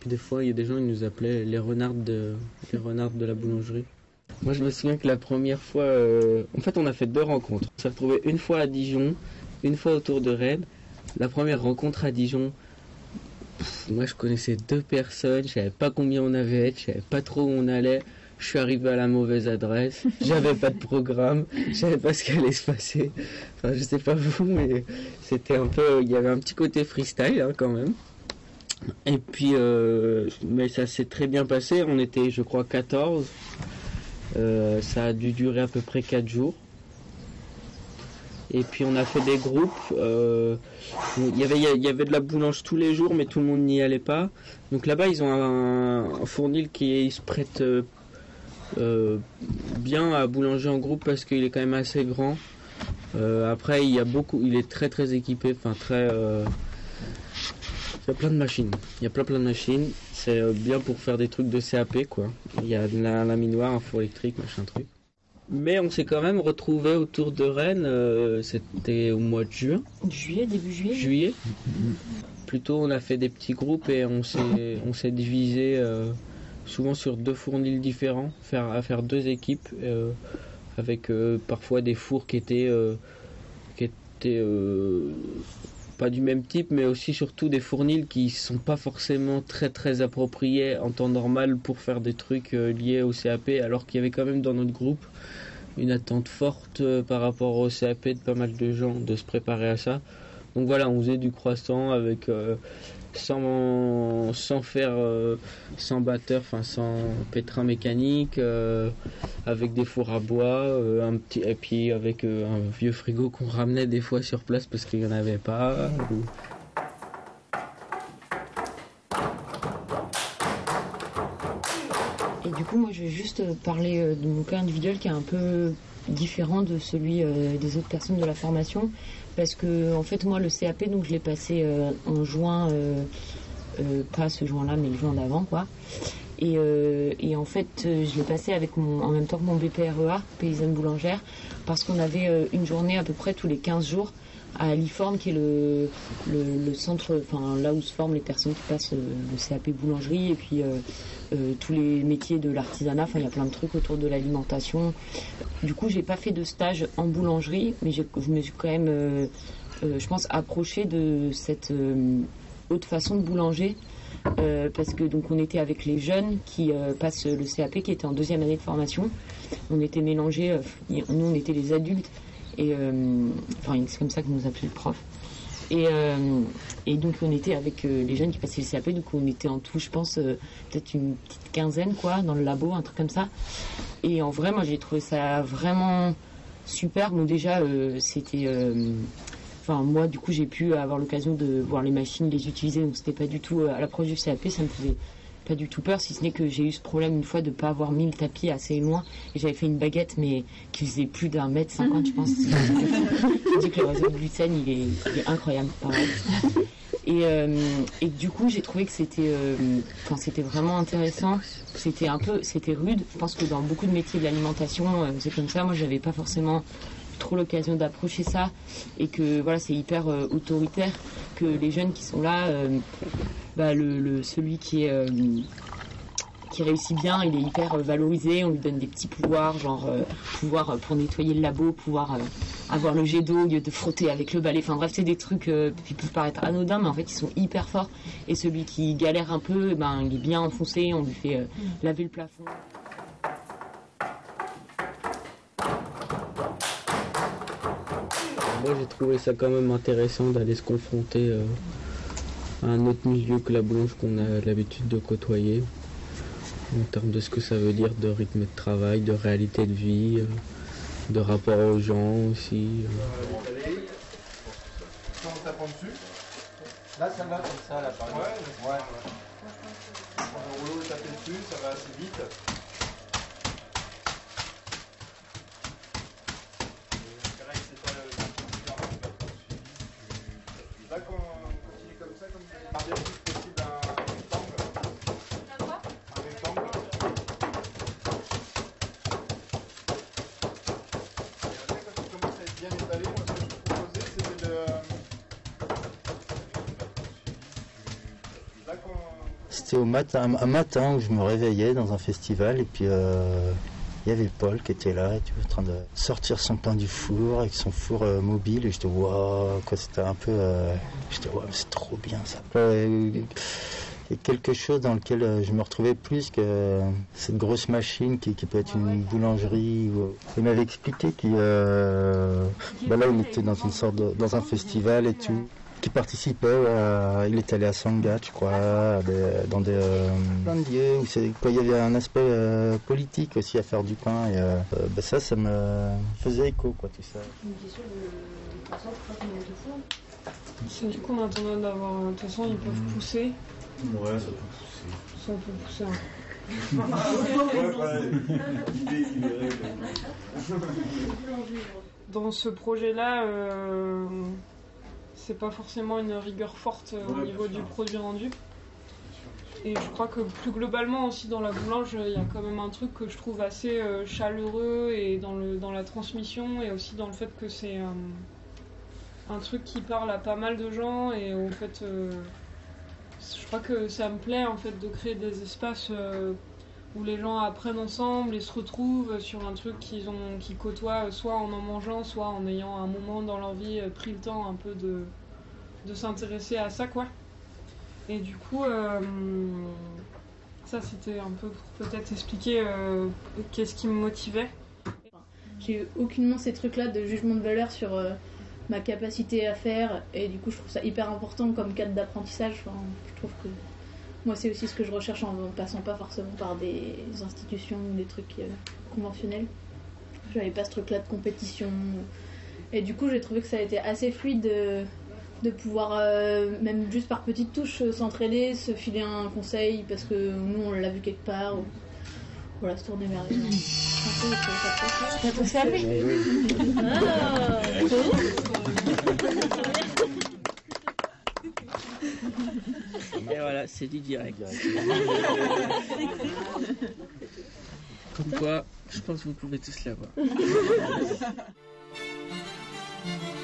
Puis des fois il y a des gens qui nous appelaient les renards de, les de la boulangerie. Moi je me souviens que la première fois, euh, en fait on a fait deux rencontres. On s'est retrouvé une fois à Dijon, une fois autour de Rennes. La première rencontre à Dijon, moi je connaissais deux personnes, je savais pas combien on avait je savais pas trop où on allait. Je suis arrivé à la mauvaise adresse, j'avais pas de programme, je savais pas ce qui allait se passer. Enfin, je sais pas vous, mais c'était un peu. Il y avait un petit côté freestyle hein, quand même. Et puis, euh, mais ça s'est très bien passé. On était, je crois, 14. Euh, ça a dû durer à peu près 4 jours. Et puis on a fait des groupes. euh, il, y avait, il y avait de la boulange tous les jours, mais tout le monde n'y allait pas. Donc là-bas, ils ont un, fournil qui se prête euh, euh, bien à boulanger en groupe parce qu'il est quand même assez grand. Après, il y a beaucoup, il est très très équipé, enfin très. il y a plein de machines. Il y a plein plein de machines. C'est bien pour faire des trucs de CAP quoi. Il y a de la laminoir, un four électrique, machin truc. Mais on s'est quand même retrouvé autour de Rennes. euh, C'était au mois de juin. Juillet, début juillet Juillet. Plutôt, on a fait des petits groupes et on s'est on s'est divisé euh, souvent sur deux fournils différents, faire à faire deux équipes euh, avec parfois des fours qui étaient qui étaient pas du même type, mais aussi surtout des fournils qui sont pas forcément très très appropriés en temps normal pour faire des trucs euh, liés au CAP, alors qu'il y avait quand même dans notre groupe une attente forte euh, par rapport au CAP de pas mal de gens de se préparer à ça. Donc voilà, on faisait du croissant avec euh, sans, sans faire euh, sans batteur, enfin sans pétrin mécanique, euh, avec des fours à bois, euh, un petit et puis avec un vieux frigo qu'on ramenait des fois sur place parce qu'il n'y en avait pas. Et du coup, moi, je vais juste parler de mon cas individuel qui est un peu différent de celui euh, des autres personnes de la formation. Parce que, en fait, moi, le CAP, donc, je l'ai passé euh, en juin, euh, pas ce juin-là, mais le juin d'avant, quoi. Et, et en fait, je l'ai passé avec mon, en même temps que mon BPREA, paysanne boulangère, parce qu'on avait une journée à peu près tous les 15 jours à Liforme, qui est le, le, centre, enfin là où se forment les personnes qui passent euh, le CAP boulangerie, et puis euh, euh, tous les métiers de l'artisanat, enfin il y a plein de trucs autour de l'alimentation. Du coup, j'ai pas fait de stage en boulangerie, mais je me suis quand même, je pense, approchée de cette haute façon de boulanger. parce que donc on était avec les jeunes qui passent le CAP qui était en deuxième année de formation. On était mélangés, nous on était les adultes et euh, c'est comme ça que nous appelait le prof. Et, euh, donc on était avec euh, les jeunes qui passaient le CAP, donc on était en tout, je pense, peut-être une petite quinzaine quoi, dans le labo, un truc comme ça. Et en vrai, moi j'ai trouvé ça vraiment super. Bon déjà, c'était, enfin moi du coup j'ai pu avoir l'occasion de voir les machines, les utiliser, donc c'était pas du tout à l'approche du CAP, ça me faisait pas du tout peur, si ce n'est que j'ai eu ce problème une fois de pas avoir mis le tapis assez loin et j'avais fait une baguette mais qui faisait plus d'un mètre cinquante je pense. je dis que le réseau de Lucène il est, il est incroyable. pareil. Et, euh, et du coup j'ai trouvé que c'était euh, c'était vraiment intéressant. C'était un peu c'était rude. Je pense que dans beaucoup de métiers de l'alimentation euh, c'est comme ça. Moi j'avais pas forcément trop l'occasion d'approcher ça et que voilà c'est hyper autoritaire que les jeunes qui sont là bah, le, le- celui qui est euh, qui réussit bien, il est hyper euh, valorisé, on lui donne des petits pouvoirs, genre euh, pouvoir euh, pour nettoyer le labo, pouvoir euh, avoir le jet d'eau au lieu de frotter avec le balai. Enfin bref, c'est des trucs euh, qui peuvent paraître anodins, mais en fait ils sont hyper forts. Et celui qui galère un peu, ben il est bien enfoncé, on lui fait euh, laver le plafond. Moi j'ai trouvé ça quand même intéressant d'aller se confronter euh, un autre milieu que la boulange qu'on a l'habitude de côtoyer, en termes de ce que ça veut dire de rythme de travail, de réalité de vie, euh, de rapport aux gens aussi. euh. Quand on t'apprend dessus. Là, ça va comme ça, là, par exemple. Ouais, ouais. Quand le rouleau est tapé dessus, ça va assez vite. Là, quand on continue comme ça, comme ça, garder le plus possible un rectangle. Un rectangle. Et après, quand il commence à être bien étalé, moi, ce que je peux proposer, c'est de. Là, quand. C'était au matin, un matin où je me réveillais dans un festival et puis euh, il y avait Paul qui était là, tu en train de sortir son pain du four avec son four euh, mobile et j'étais waouh, quoi, c'était un peu, euh, j'étais waouh, c'est trop bien ça. A quelque chose dans lequel euh, je me retrouvais plus que cette grosse machine qui, peut être une boulangerie. ou- Il m'avait expliqué qu'il bah là il était dans une sorte de- dans un festival et tout qui participait, euh, il est allé à Sangat, je crois, à des- dans des, euh, plein de lieux où c'est- quoi, il y avait un aspect euh, politique aussi à faire du pain. Et euh, bah, ça, ça me faisait écho, quoi, tout ça. Du coup, on attend d'avoir. De toute façon, ils peuvent pousser. Ouais, ça peut Ça peut pousser. hein. Dans ce projet-là, euh, c'est pas forcément une rigueur forte euh, au niveau du produit rendu. Et je crois que plus globalement aussi dans la boulange, il y a quand même un truc que je trouve assez euh, chaleureux et dans, le, dans la transmission et aussi dans le fait que c'est euh, un truc qui parle à pas mal de gens et en fait, je crois que ça me plaît en fait de créer des espaces où les gens apprennent ensemble et se retrouvent sur un truc qu'ils ont, qu'ils côtoient soit en en mangeant, soit en ayant un moment dans leur vie euh, pris le temps un peu de, de s'intéresser à ça quoi. Et du coup, euh, ça c'était un peu pour peut-être expliquer euh, qu'est-ce qui me motivait. J'ai aucunement ces trucs-là de jugement de valeur sur ma capacité à faire et du coup je trouve ça hyper important comme cadre d'apprentissage. Je trouve que moi c'est aussi ce que je recherche en passant pas forcément par des institutions ou des trucs euh, conventionnels. J'avais pas ce truc-là de compétition. Et du coup j'ai trouvé que ça a été assez fluide de, de pouvoir euh, même juste par petites touches euh, s'entraider, se filer un conseil parce que nous on l'a vu quelque part. ou- Voilà, se tourner vers les gens. Ah, Et voilà, c'est du direct. Comme quoi, je pense que vous pouvez tous l'avoir.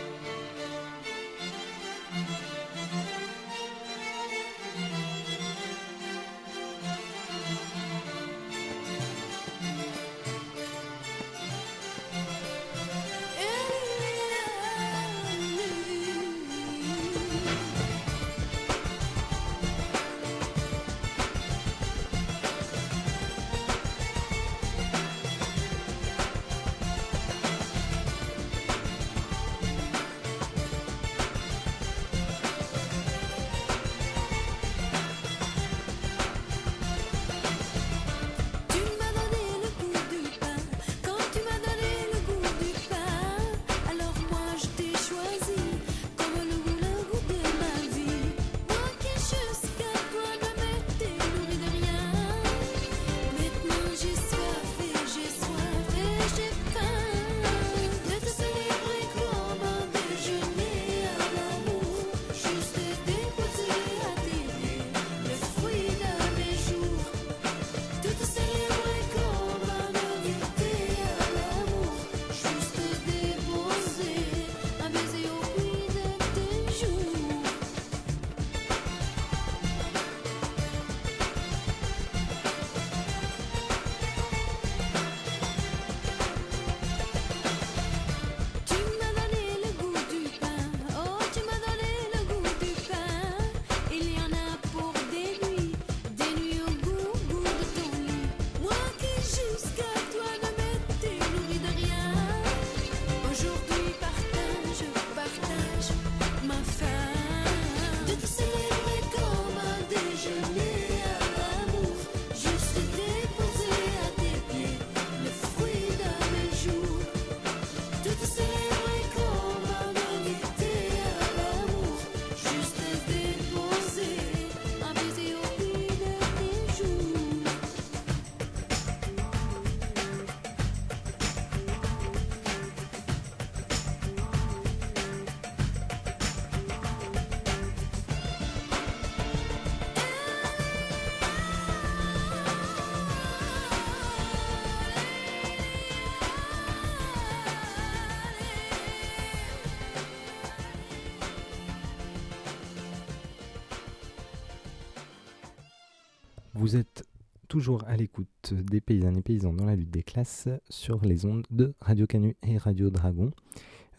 toujours à l'écoute des paysannes et paysans dans la lutte des classes sur les ondes de Radio Canu et Radio Dragon.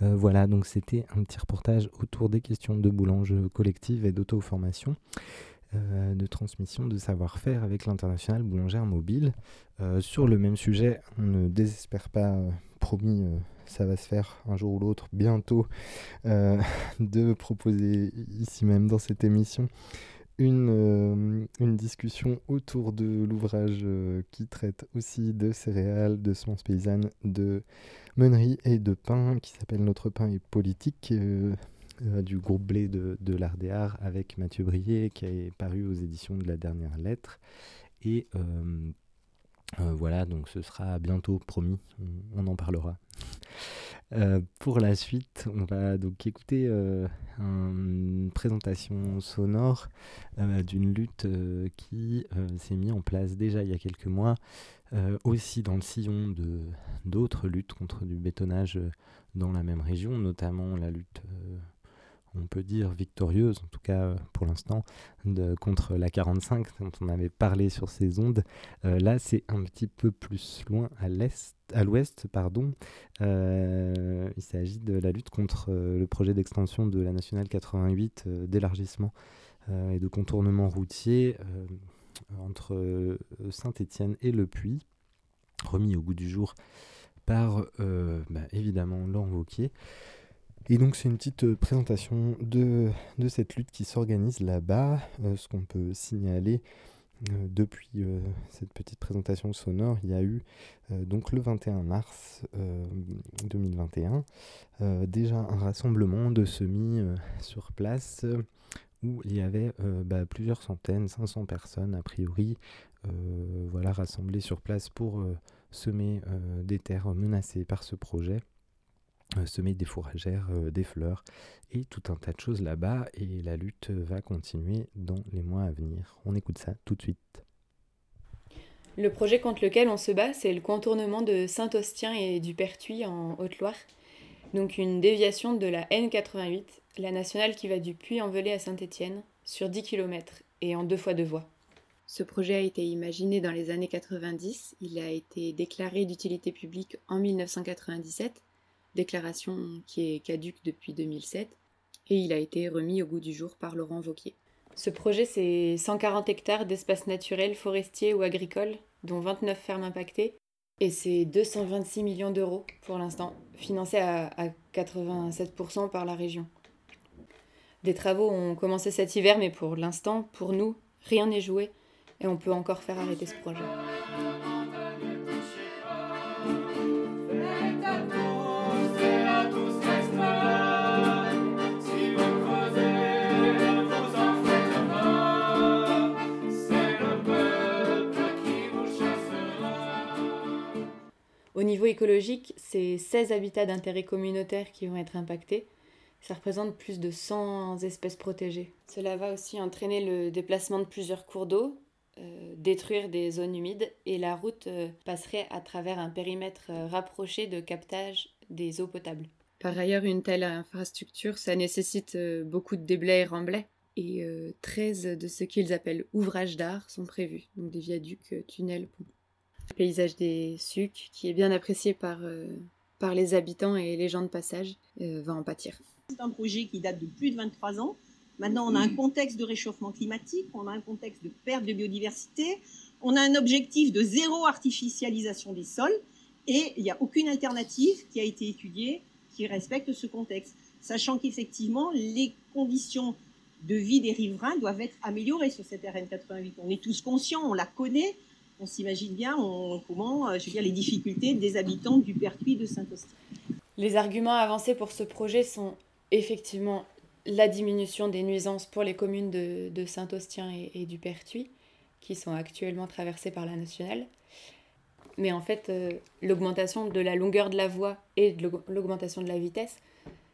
Euh, voilà, donc c'était un petit reportage autour des questions de boulange collective et d'auto-formation, euh, de transmission de savoir-faire avec l'international boulangère mobile. Euh, sur le même sujet, on ne désespère pas, promis, ça va se faire un jour ou l'autre, bientôt, de proposer ici même dans cette émission une, une discussion autour de l'ouvrage qui traite aussi de céréales, de semences paysannes, de meunerie et de pain qui s'appelle Notre pain est politique euh, euh, du groupe Blé de, de l'Ardéar avec Mathieu Brier qui est paru aux éditions de la dernière lettre. Et euh, voilà, donc ce sera bientôt promis, on, en parlera. pour la suite, on va donc écouter une présentation sonore d'une lutte qui s'est mise en place déjà il y a quelques mois euh, aussi dans le sillon d'autres luttes contre du bétonnage euh, dans la même région, notamment la lutte, euh, on peut dire victorieuse, en tout cas pour l'instant, contre la 45 dont on avait parlé sur ces ondes. là, c'est un petit peu plus loin à l'est, à l'ouest, pardon. il s'agit de la lutte contre le projet d'extension de la nationale 88 d'élargissement et de contournement routier entre euh, Saint-Étienne et Le Puy, remis au goût du jour par euh, bah, évidemment Laurent Wauquiez. Et donc c'est une petite euh, présentation de, de, cette lutte qui s'organise là-bas. ce qu'on peut signaler depuis cette petite présentation sonore, il y a eu donc le 21 mars 2021 déjà un rassemblement de semis sur place où il y avait euh, bah, plusieurs centaines, 500 personnes a priori, euh, voilà, rassemblées sur place pour euh, semer des terres menacées par ce projet, semer des fourragères, des fleurs et tout un tas de choses là-bas. Et la lutte va continuer dans les mois à venir. On écoute ça tout de suite. Le projet contre lequel on se bat, c'est le contournement de Saint-Ostien et du Pertuis en Haute-Loire. Donc une déviation de la N88 la nationale qui va du Puy-en-Velay à Saint-Étienne, sur 10 km et en deux fois deux voies. Ce projet a été imaginé dans les années 90, il a été déclaré d'utilité publique en 1997, déclaration qui est caduque depuis 2007, et il a été remis au goût du jour par Laurent Vauquier. Ce projet, c'est 140 hectares d'espaces naturels, forestiers ou agricoles, dont 29 fermes impactées, et c'est 226 millions d'euros pour l'instant, financés à, à 87% par la région. Des travaux ont commencé cet hiver, mais pour l'instant, pour nous, rien n'est joué et on peut encore faire arrêter ce projet. Au niveau écologique, c'est 16 habitats d'intérêt communautaire qui vont être impactés. Ça représente plus de 100 espèces protégées. Cela va aussi entraîner le déplacement de plusieurs cours d'eau, euh, détruire des zones humides et la route euh, passerait à travers un périmètre euh, rapproché de captage des eaux potables. Par ailleurs, une telle infrastructure, ça nécessite beaucoup de déblais et remblais. Et 13 de ce qu'ils appellent ouvrages d'art sont prévus, donc des viaducs, tunnels, ponts. Le paysage des sucs, qui est bien apprécié par, par les habitants et les gens de passage, va en pâtir. C'est un projet qui date de plus de 23 ans. Maintenant, on a un contexte de réchauffement climatique, on a un contexte de perte de biodiversité, on a un objectif de zéro artificialisation des sols, et il n'y a aucune alternative qui a été étudiée qui respecte ce contexte, sachant qu'effectivement, les conditions de vie des riverains doivent être améliorées sur cette RN88. On est tous conscients, on la connaît, on s'imagine bien comment, euh, je veux les difficultés des habitants du Pertuis de Saint-Austin. Les arguments avancés pour ce projet sont effectivement la diminution des nuisances pour les communes de, Saint-Ostien et, du Pertuis, qui sont actuellement traversées par la nationale. Mais en fait, euh, l'augmentation de la longueur de la voie et l'augmentation de la vitesse,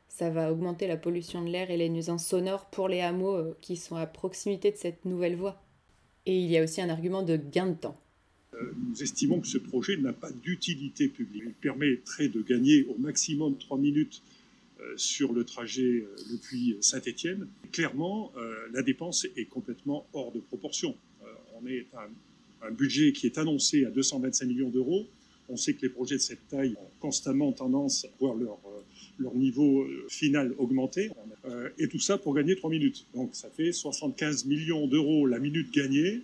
ça va augmenter la pollution de l'air et les nuisances sonores pour les hameaux euh, qui sont à proximité de cette nouvelle voie. Et il y a aussi un argument de gain de temps. Euh, nous estimons que ce projet n'a pas d'utilité publique. Il permettrait de gagner au maximum 3 minutes euh, sur le trajet euh, depuis Saint-Étienne. Clairement, euh, la dépense est complètement hors de proportion. on est un, un budget qui est annoncé à 225 millions d'euros. On sait que les projets de cette taille ont constamment tendance à voir leur, euh, leur niveau euh, final augmenter. Euh, et tout ça pour gagner 3 minutes. Donc ça fait 75 millions d'euros la minute gagnée.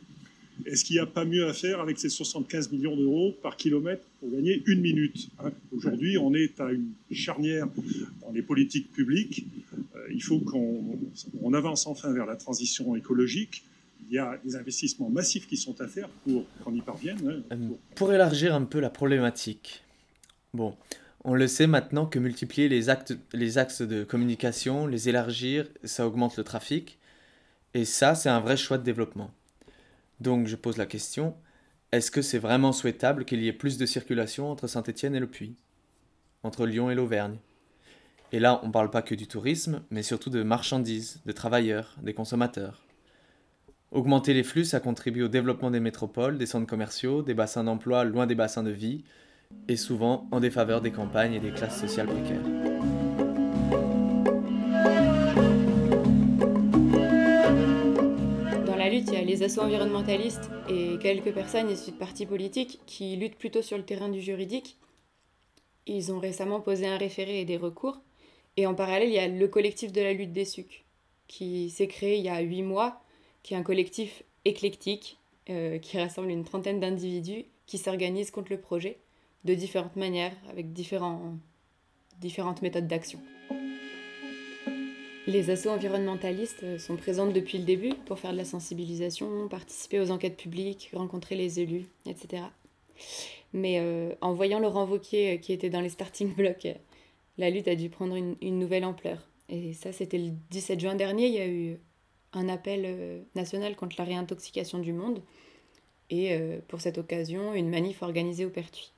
Est-ce qu'il n'y a pas mieux à faire avec ces 75 millions d'euros par kilomètre pour gagner une minute hein? Aujourd'hui, on est à une charnière dans les politiques publiques. Euh, il faut qu'on on avance enfin vers la transition écologique. Il y a des investissements massifs qui sont à faire pour qu'on y parvienne. hein, pour- Pour élargir un peu la problématique, bon, on le sait maintenant que multiplier les axes de communication, les élargir, ça augmente le trafic. Et ça, c'est un vrai choix de développement. Donc je pose la question, est-ce que c'est vraiment souhaitable qu'il y ait plus de circulation entre Saint-Étienne et le Puy Entre Lyon et l'Auvergne? Et là, on ne parle pas que du tourisme, mais surtout de marchandises, de travailleurs, des consommateurs. Augmenter les flux, ça contribue au développement des métropoles, des centres commerciaux, des bassins d'emploi loin des bassins de vie, et souvent en défaveur des campagnes et des classes sociales précaires. Les assauts environnementalistes et quelques personnes issues de partis politiques qui luttent plutôt sur le terrain du juridique. Ils ont récemment posé un référé et des recours. Et en parallèle, il y a le collectif de la lutte des sucs, qui s'est créé il y a huit mois, qui est un collectif éclectique, euh, qui rassemble une trentaine d'individus qui s'organisent contre le projet de différentes manières, avec différents, différentes méthodes d'action. Les assos environnementalistes euh, sont présentes depuis le début pour faire de la sensibilisation, participer aux enquêtes publiques, rencontrer les élus, etc. Mais euh, en voyant Laurent Wauquiez euh, qui était dans les starting blocks, la lutte a dû prendre une, nouvelle ampleur. Et ça, c'était le 17 juin dernier, il y a eu un appel national contre la réintoxication du monde. Et pour cette occasion, une manif organisée au Pertuis.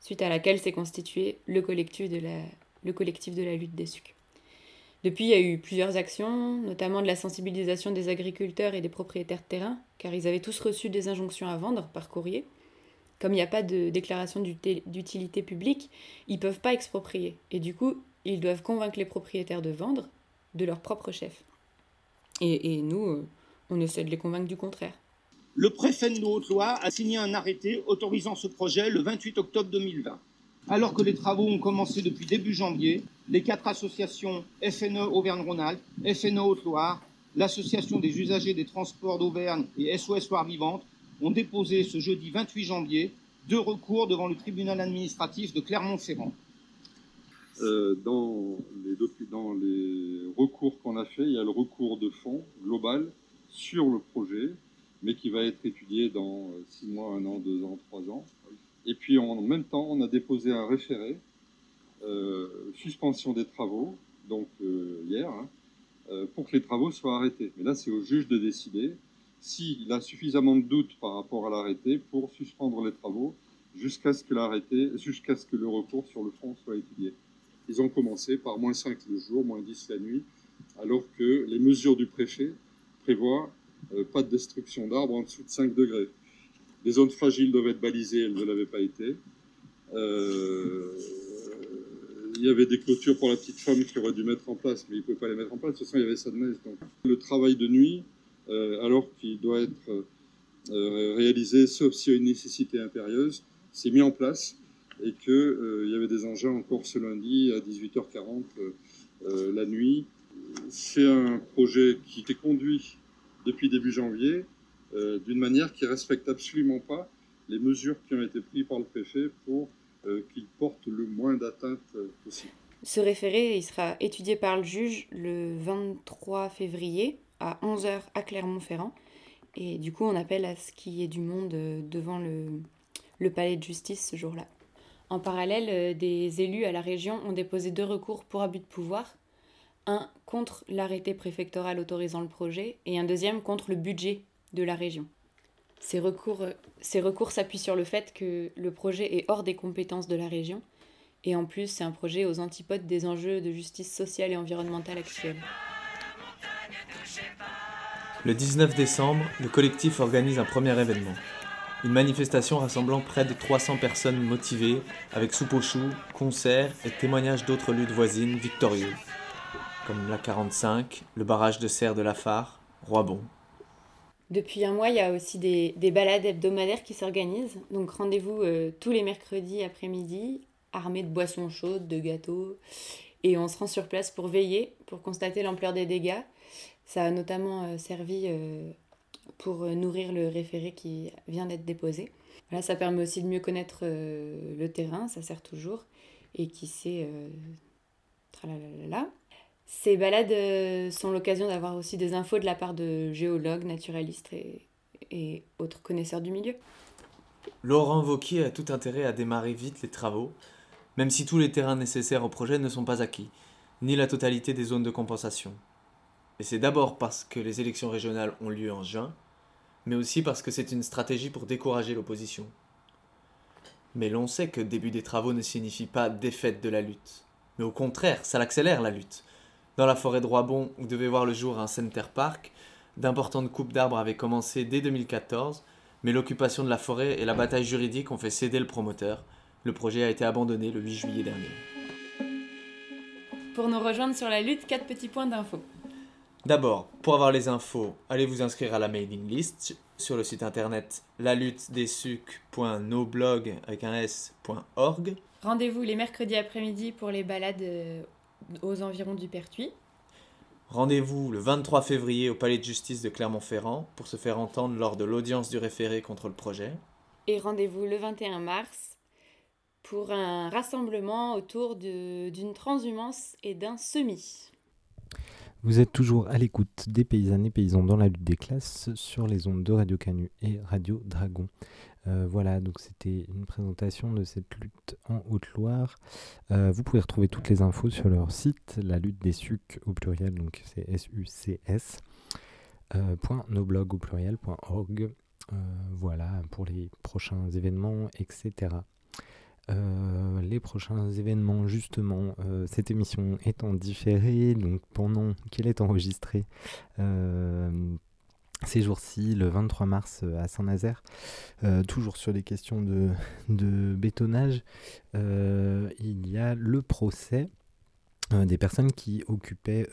Suite à laquelle s'est constitué le collectif de la, lutte des sucs. Depuis, il y a eu plusieurs actions, notamment de la sensibilisation des agriculteurs et des propriétaires de terrain, car ils avaient tous reçu des injonctions à vendre par courrier. Comme il n'y a pas de déclaration d'uti- d'utilité publique, ils ne peuvent pas exproprier. Et du coup, ils doivent convaincre les propriétaires de vendre de leur propre chef. Et, et nous, euh, on essaie de les convaincre du contraire. Le préfet de Haute-Loire a signé un arrêté autorisant ce projet le 28 octobre 2020. Alors que les travaux ont commencé depuis début janvier, les quatre associations FNE Auvergne-Rhône-Alpes, FNE Haute-Loire, l'Association des usagers des transports d'Auvergne et SOS Loire Vivante ont déposé ce jeudi 28 janvier deux recours devant le tribunal administratif de Clermont-Ferrand. Euh, dans, les recours qu'on a fait, il y a le recours de fond global sur le projet, mais qui va être étudié dans six mois, un an, deux ans, trois ans. Et puis en même temps, on a déposé un référé, euh, suspension des travaux, donc euh, hier, hein, euh, pour que les travaux soient arrêtés. Mais là, c'est au juge de décider s'il a suffisamment de doutes par rapport à l'arrêté pour suspendre les travaux jusqu'à ce que l'arrêté, jusqu'à ce que le recours sur le fond soit étudié. Ils ont commencé par moins 5 le jour, moins 10 la nuit, alors que les mesures du préfet prévoient pas de destruction d'arbres en dessous de 5 degrés. Les zones fragiles doivent être balisées, elles ne l'avaient pas été. Euh, il y avait des clôtures pour la petite femme qui aurait dû mettre en place, mais il ne pouvait pas les mettre en place. De toute façon, il y avait ça de neige. Le travail de nuit, euh, alors qu'il doit être euh, réalisé, sauf s'il y a une nécessité impérieuse, s'est mis en place et qu'il euh, y avait des engins encore ce lundi à 18h40 euh, euh, la nuit. C'est un projet qui est conduit depuis début janvier euh, d'une manière qui respecte absolument pas les mesures qui ont été prises par le préfet pour euh, qu'il porte le moins d'atteintes euh, possible. Ce référé il sera étudié par le juge le 23 février à 11h à Clermont-Ferrand. Et du coup, on appelle à ce qu'il y ait du monde devant le, le palais de justice ce jour-là. En parallèle, des élus à la région ont déposé deux recours pour abus de pouvoir. Un contre l'arrêté préfectoral autorisant le projet et un deuxième contre le budget de la région. Ces recours, s'appuient sur le fait que le projet est hors des compétences de la région et en plus c'est un projet aux antipodes des enjeux de justice sociale et environnementale actuels. Le 19 décembre, le collectif organise un premier événement. Une manifestation rassemblant près de 300 personnes motivées, avec soupe aux choux, concerts et témoignages d'autres luttes voisines victorieuses, comme la 45, le barrage de serre de la Phare, Roibon. Depuis un mois, il y a aussi des, des balades hebdomadaires qui s'organisent. Donc rendez-vous euh, tous les mercredis après-midi, armés de boissons chaudes, de gâteaux. Et on se rend sur place pour veiller, pour constater l'ampleur des dégâts. Ça a notamment euh, servi euh, pour nourrir le référé qui vient d'être déposé. Voilà, ça permet aussi de mieux connaître le terrain, ça sert toujours. Et qui sait... Tralalala. Ces balades euh, sont l'occasion d'avoir aussi des infos de la part de géologues, naturalistes et, autres connaisseurs du milieu. Laurent Vauquier a tout intérêt à démarrer vite les travaux, même si tous les terrains nécessaires au projet ne sont pas acquis, ni la totalité des zones de compensation. Et c'est d'abord parce que les élections régionales ont lieu en juin, mais aussi parce que c'est une stratégie pour décourager l'opposition. Mais l'on sait que début des travaux ne signifie pas défaite de la lutte. Mais au contraire, ça l'accélère la lutte. Dans la forêt de Roibon, où devait voir le jour un center park, d'importantes coupes d'arbres avaient commencé dès 2014, mais l'occupation de la forêt et la bataille juridique ont fait céder le promoteur. Le projet a été abandonné le 8 juillet dernier. Pour nous rejoindre sur la lutte, quatre petits points d'infos. D'abord, pour avoir les infos, allez vous inscrire à la mailing list sur le site internet laluttedesuc.noblog avec un s.org. Rendez-vous les mercredis après-midi pour les balades euh, aux environs du Pertuis. Rendez-vous le 23 février au Palais de justice de Clermont-Ferrand pour se faire entendre lors de l'audience du référé contre le projet. Et rendez-vous le 21 mars pour un rassemblement autour d'une transhumance et d'un semis. Vous êtes toujours à l'écoute des paysannes et paysans dans la lutte des classes sur les ondes de Radio Canu et Radio Dragon. Euh, voilà, donc c'était une présentation de cette lutte en Haute-Loire. Euh, vous pouvez retrouver toutes les infos sur leur site, la lutte des sucs au pluriel, donc c'est S-U-C-S, euh, au pluriel.org. voilà, pour les prochains événements, etc. les prochains événements, justement, cette émission étant différée, donc pendant qu'elle est enregistrée, ces jours-ci, le 23 mars euh, à Saint-Nazaire, euh, toujours sur les questions de, bétonnage, euh, il y a le procès des personnes qui occupaient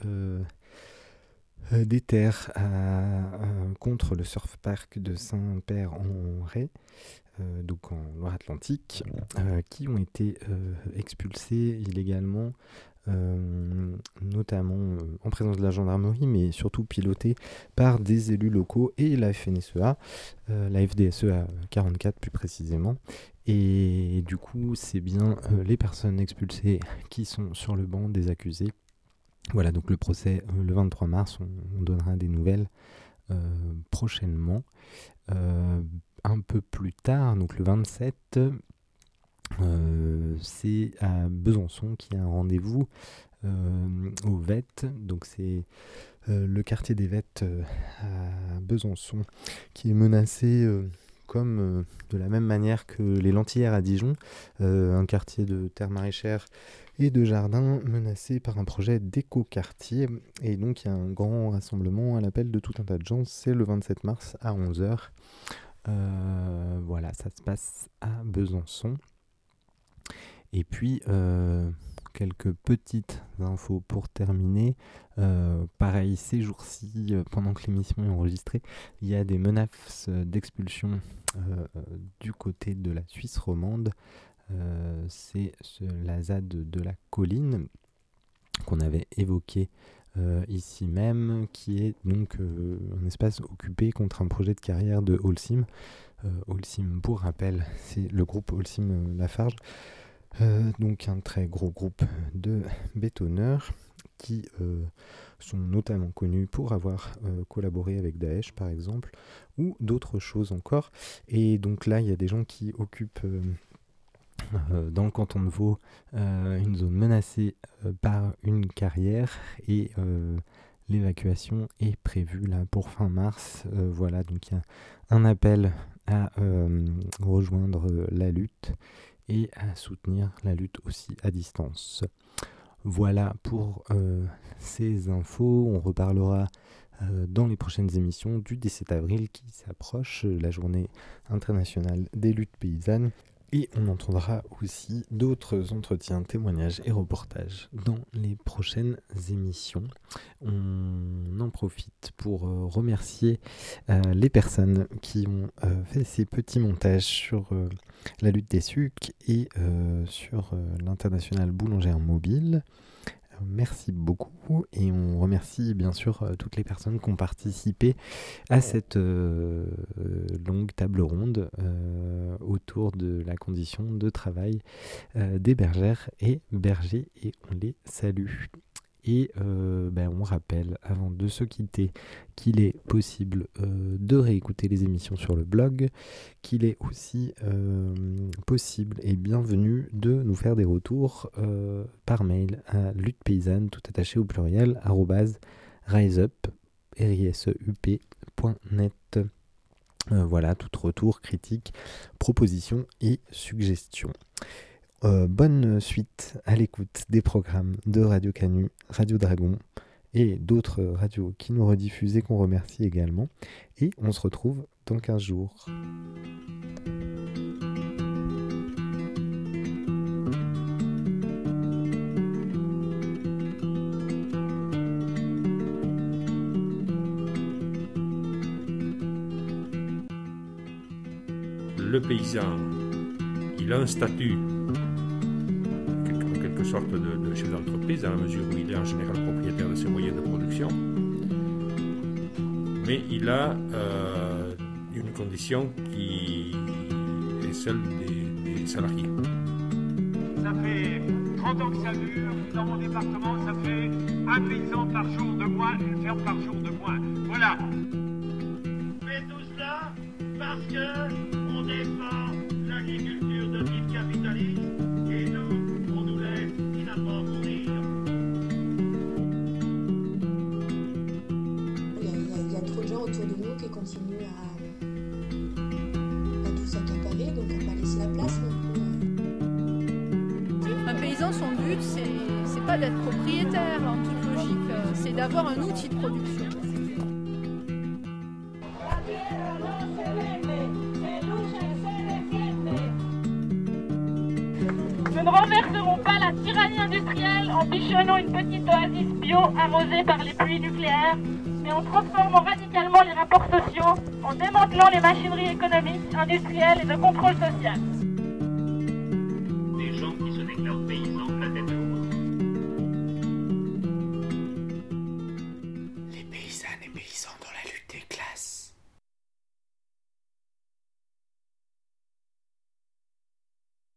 des terres contre le surf park de Saint-Père-en-Ré, donc en Loire-Atlantique, qui ont été expulsés illégalement euh, notamment euh, en présence de la gendarmerie, mais surtout piloté par des élus locaux et la FNSEA, euh, la FDSEA 44 plus précisément. Et du coup, c'est bien les personnes expulsées qui sont sur le banc des accusés. Voilà, donc le procès le 23 mars, on, donnera des nouvelles prochainement. un peu plus tard, donc le 27, euh, c'est à Besançon qu'il y a un rendez-vous euh, au VET. Donc c'est euh, le quartier des VET à Besançon qui est menacé comme de la même manière que les Lentillères à Dijon, un quartier de terre maraîchère et de jardin menacé par un projet d'éco-quartier. Et donc il y a un grand rassemblement à l'appel de tout un tas de gens, c'est le 27 mars à 11h. voilà, ça se passe à Besançon. Et puis, euh, quelques petites infos pour terminer. Euh, pareil, ces jours-ci, euh, pendant que l'émission est enregistrée, il y a des menaces d'expulsion du côté de la Suisse romande. C'est la ZAD de la colline qu'on avait évoqué ici même, qui est donc un espace occupé contre un projet de carrière de Holcim. Holcim, pour rappel, c'est le groupe Holcim Lafarge. Euh, donc un très gros groupe de bétonneurs qui euh, sont notamment connus pour avoir euh, collaboré avec Daesh par exemple, ou d'autres choses encore. Et donc là, il y a des gens qui occupent dans le canton de Vaud une zone menacée par une carrière et l'évacuation est prévue là pour fin mars. voilà, donc il y a un appel à rejoindre la lutte et à soutenir la lutte aussi à distance. Voilà pour euh, ces infos. On reparlera euh, dans les prochaines émissions du 17 avril qui s'approche, la journée internationale des luttes paysannes. Et on entendra aussi d'autres entretiens, témoignages et reportages dans les prochaines émissions. On en profite pour euh, remercier les personnes qui ont fait ces petits montages sur la lutte des sucres et sur l'international boulangère mobile. Merci beaucoup et on remercie bien sûr euh, toutes les personnes qui ont participé à cette euh, longue table ronde euh, autour de la condition de travail des bergères et bergers et on les salue. Et euh, ben, on rappelle, avant de se quitter, qu'il est possible euh, de réécouter les émissions sur le blog, qu'il est aussi euh, possible et bienvenu de nous faire des retours par mail à lutte paysanne, tout attaché au pluriel, riseup, net. voilà, tout retour, critique, proposition et suggestion. Euh, bonne suite à l'écoute des programmes de Radio Canu, Radio Dragon et d'autres radios qui nous rediffusent et qu'on remercie également. Et on se retrouve dans 15 jours. Le paysan, il a un statut sorte de, chef d'entreprise dans la mesure où il est en général propriétaire de ses moyens de production. Mais il a euh, une condition qui est celle des, salariés. Ça fait 30 ans que ça dure. Dans mon département, ça fait un paysan par jour de moins, une ferme par jour de moins. Voilà. Mais tout cela parce que d'avoir un outil de production. Nous ne renverserons pas la tyrannie industrielle en bichonnant une petite oasis bio arrosée par les pluies nucléaires mais en transformant radicalement les rapports sociaux, en démantelant les machineries économiques, industrielles et de contrôle social.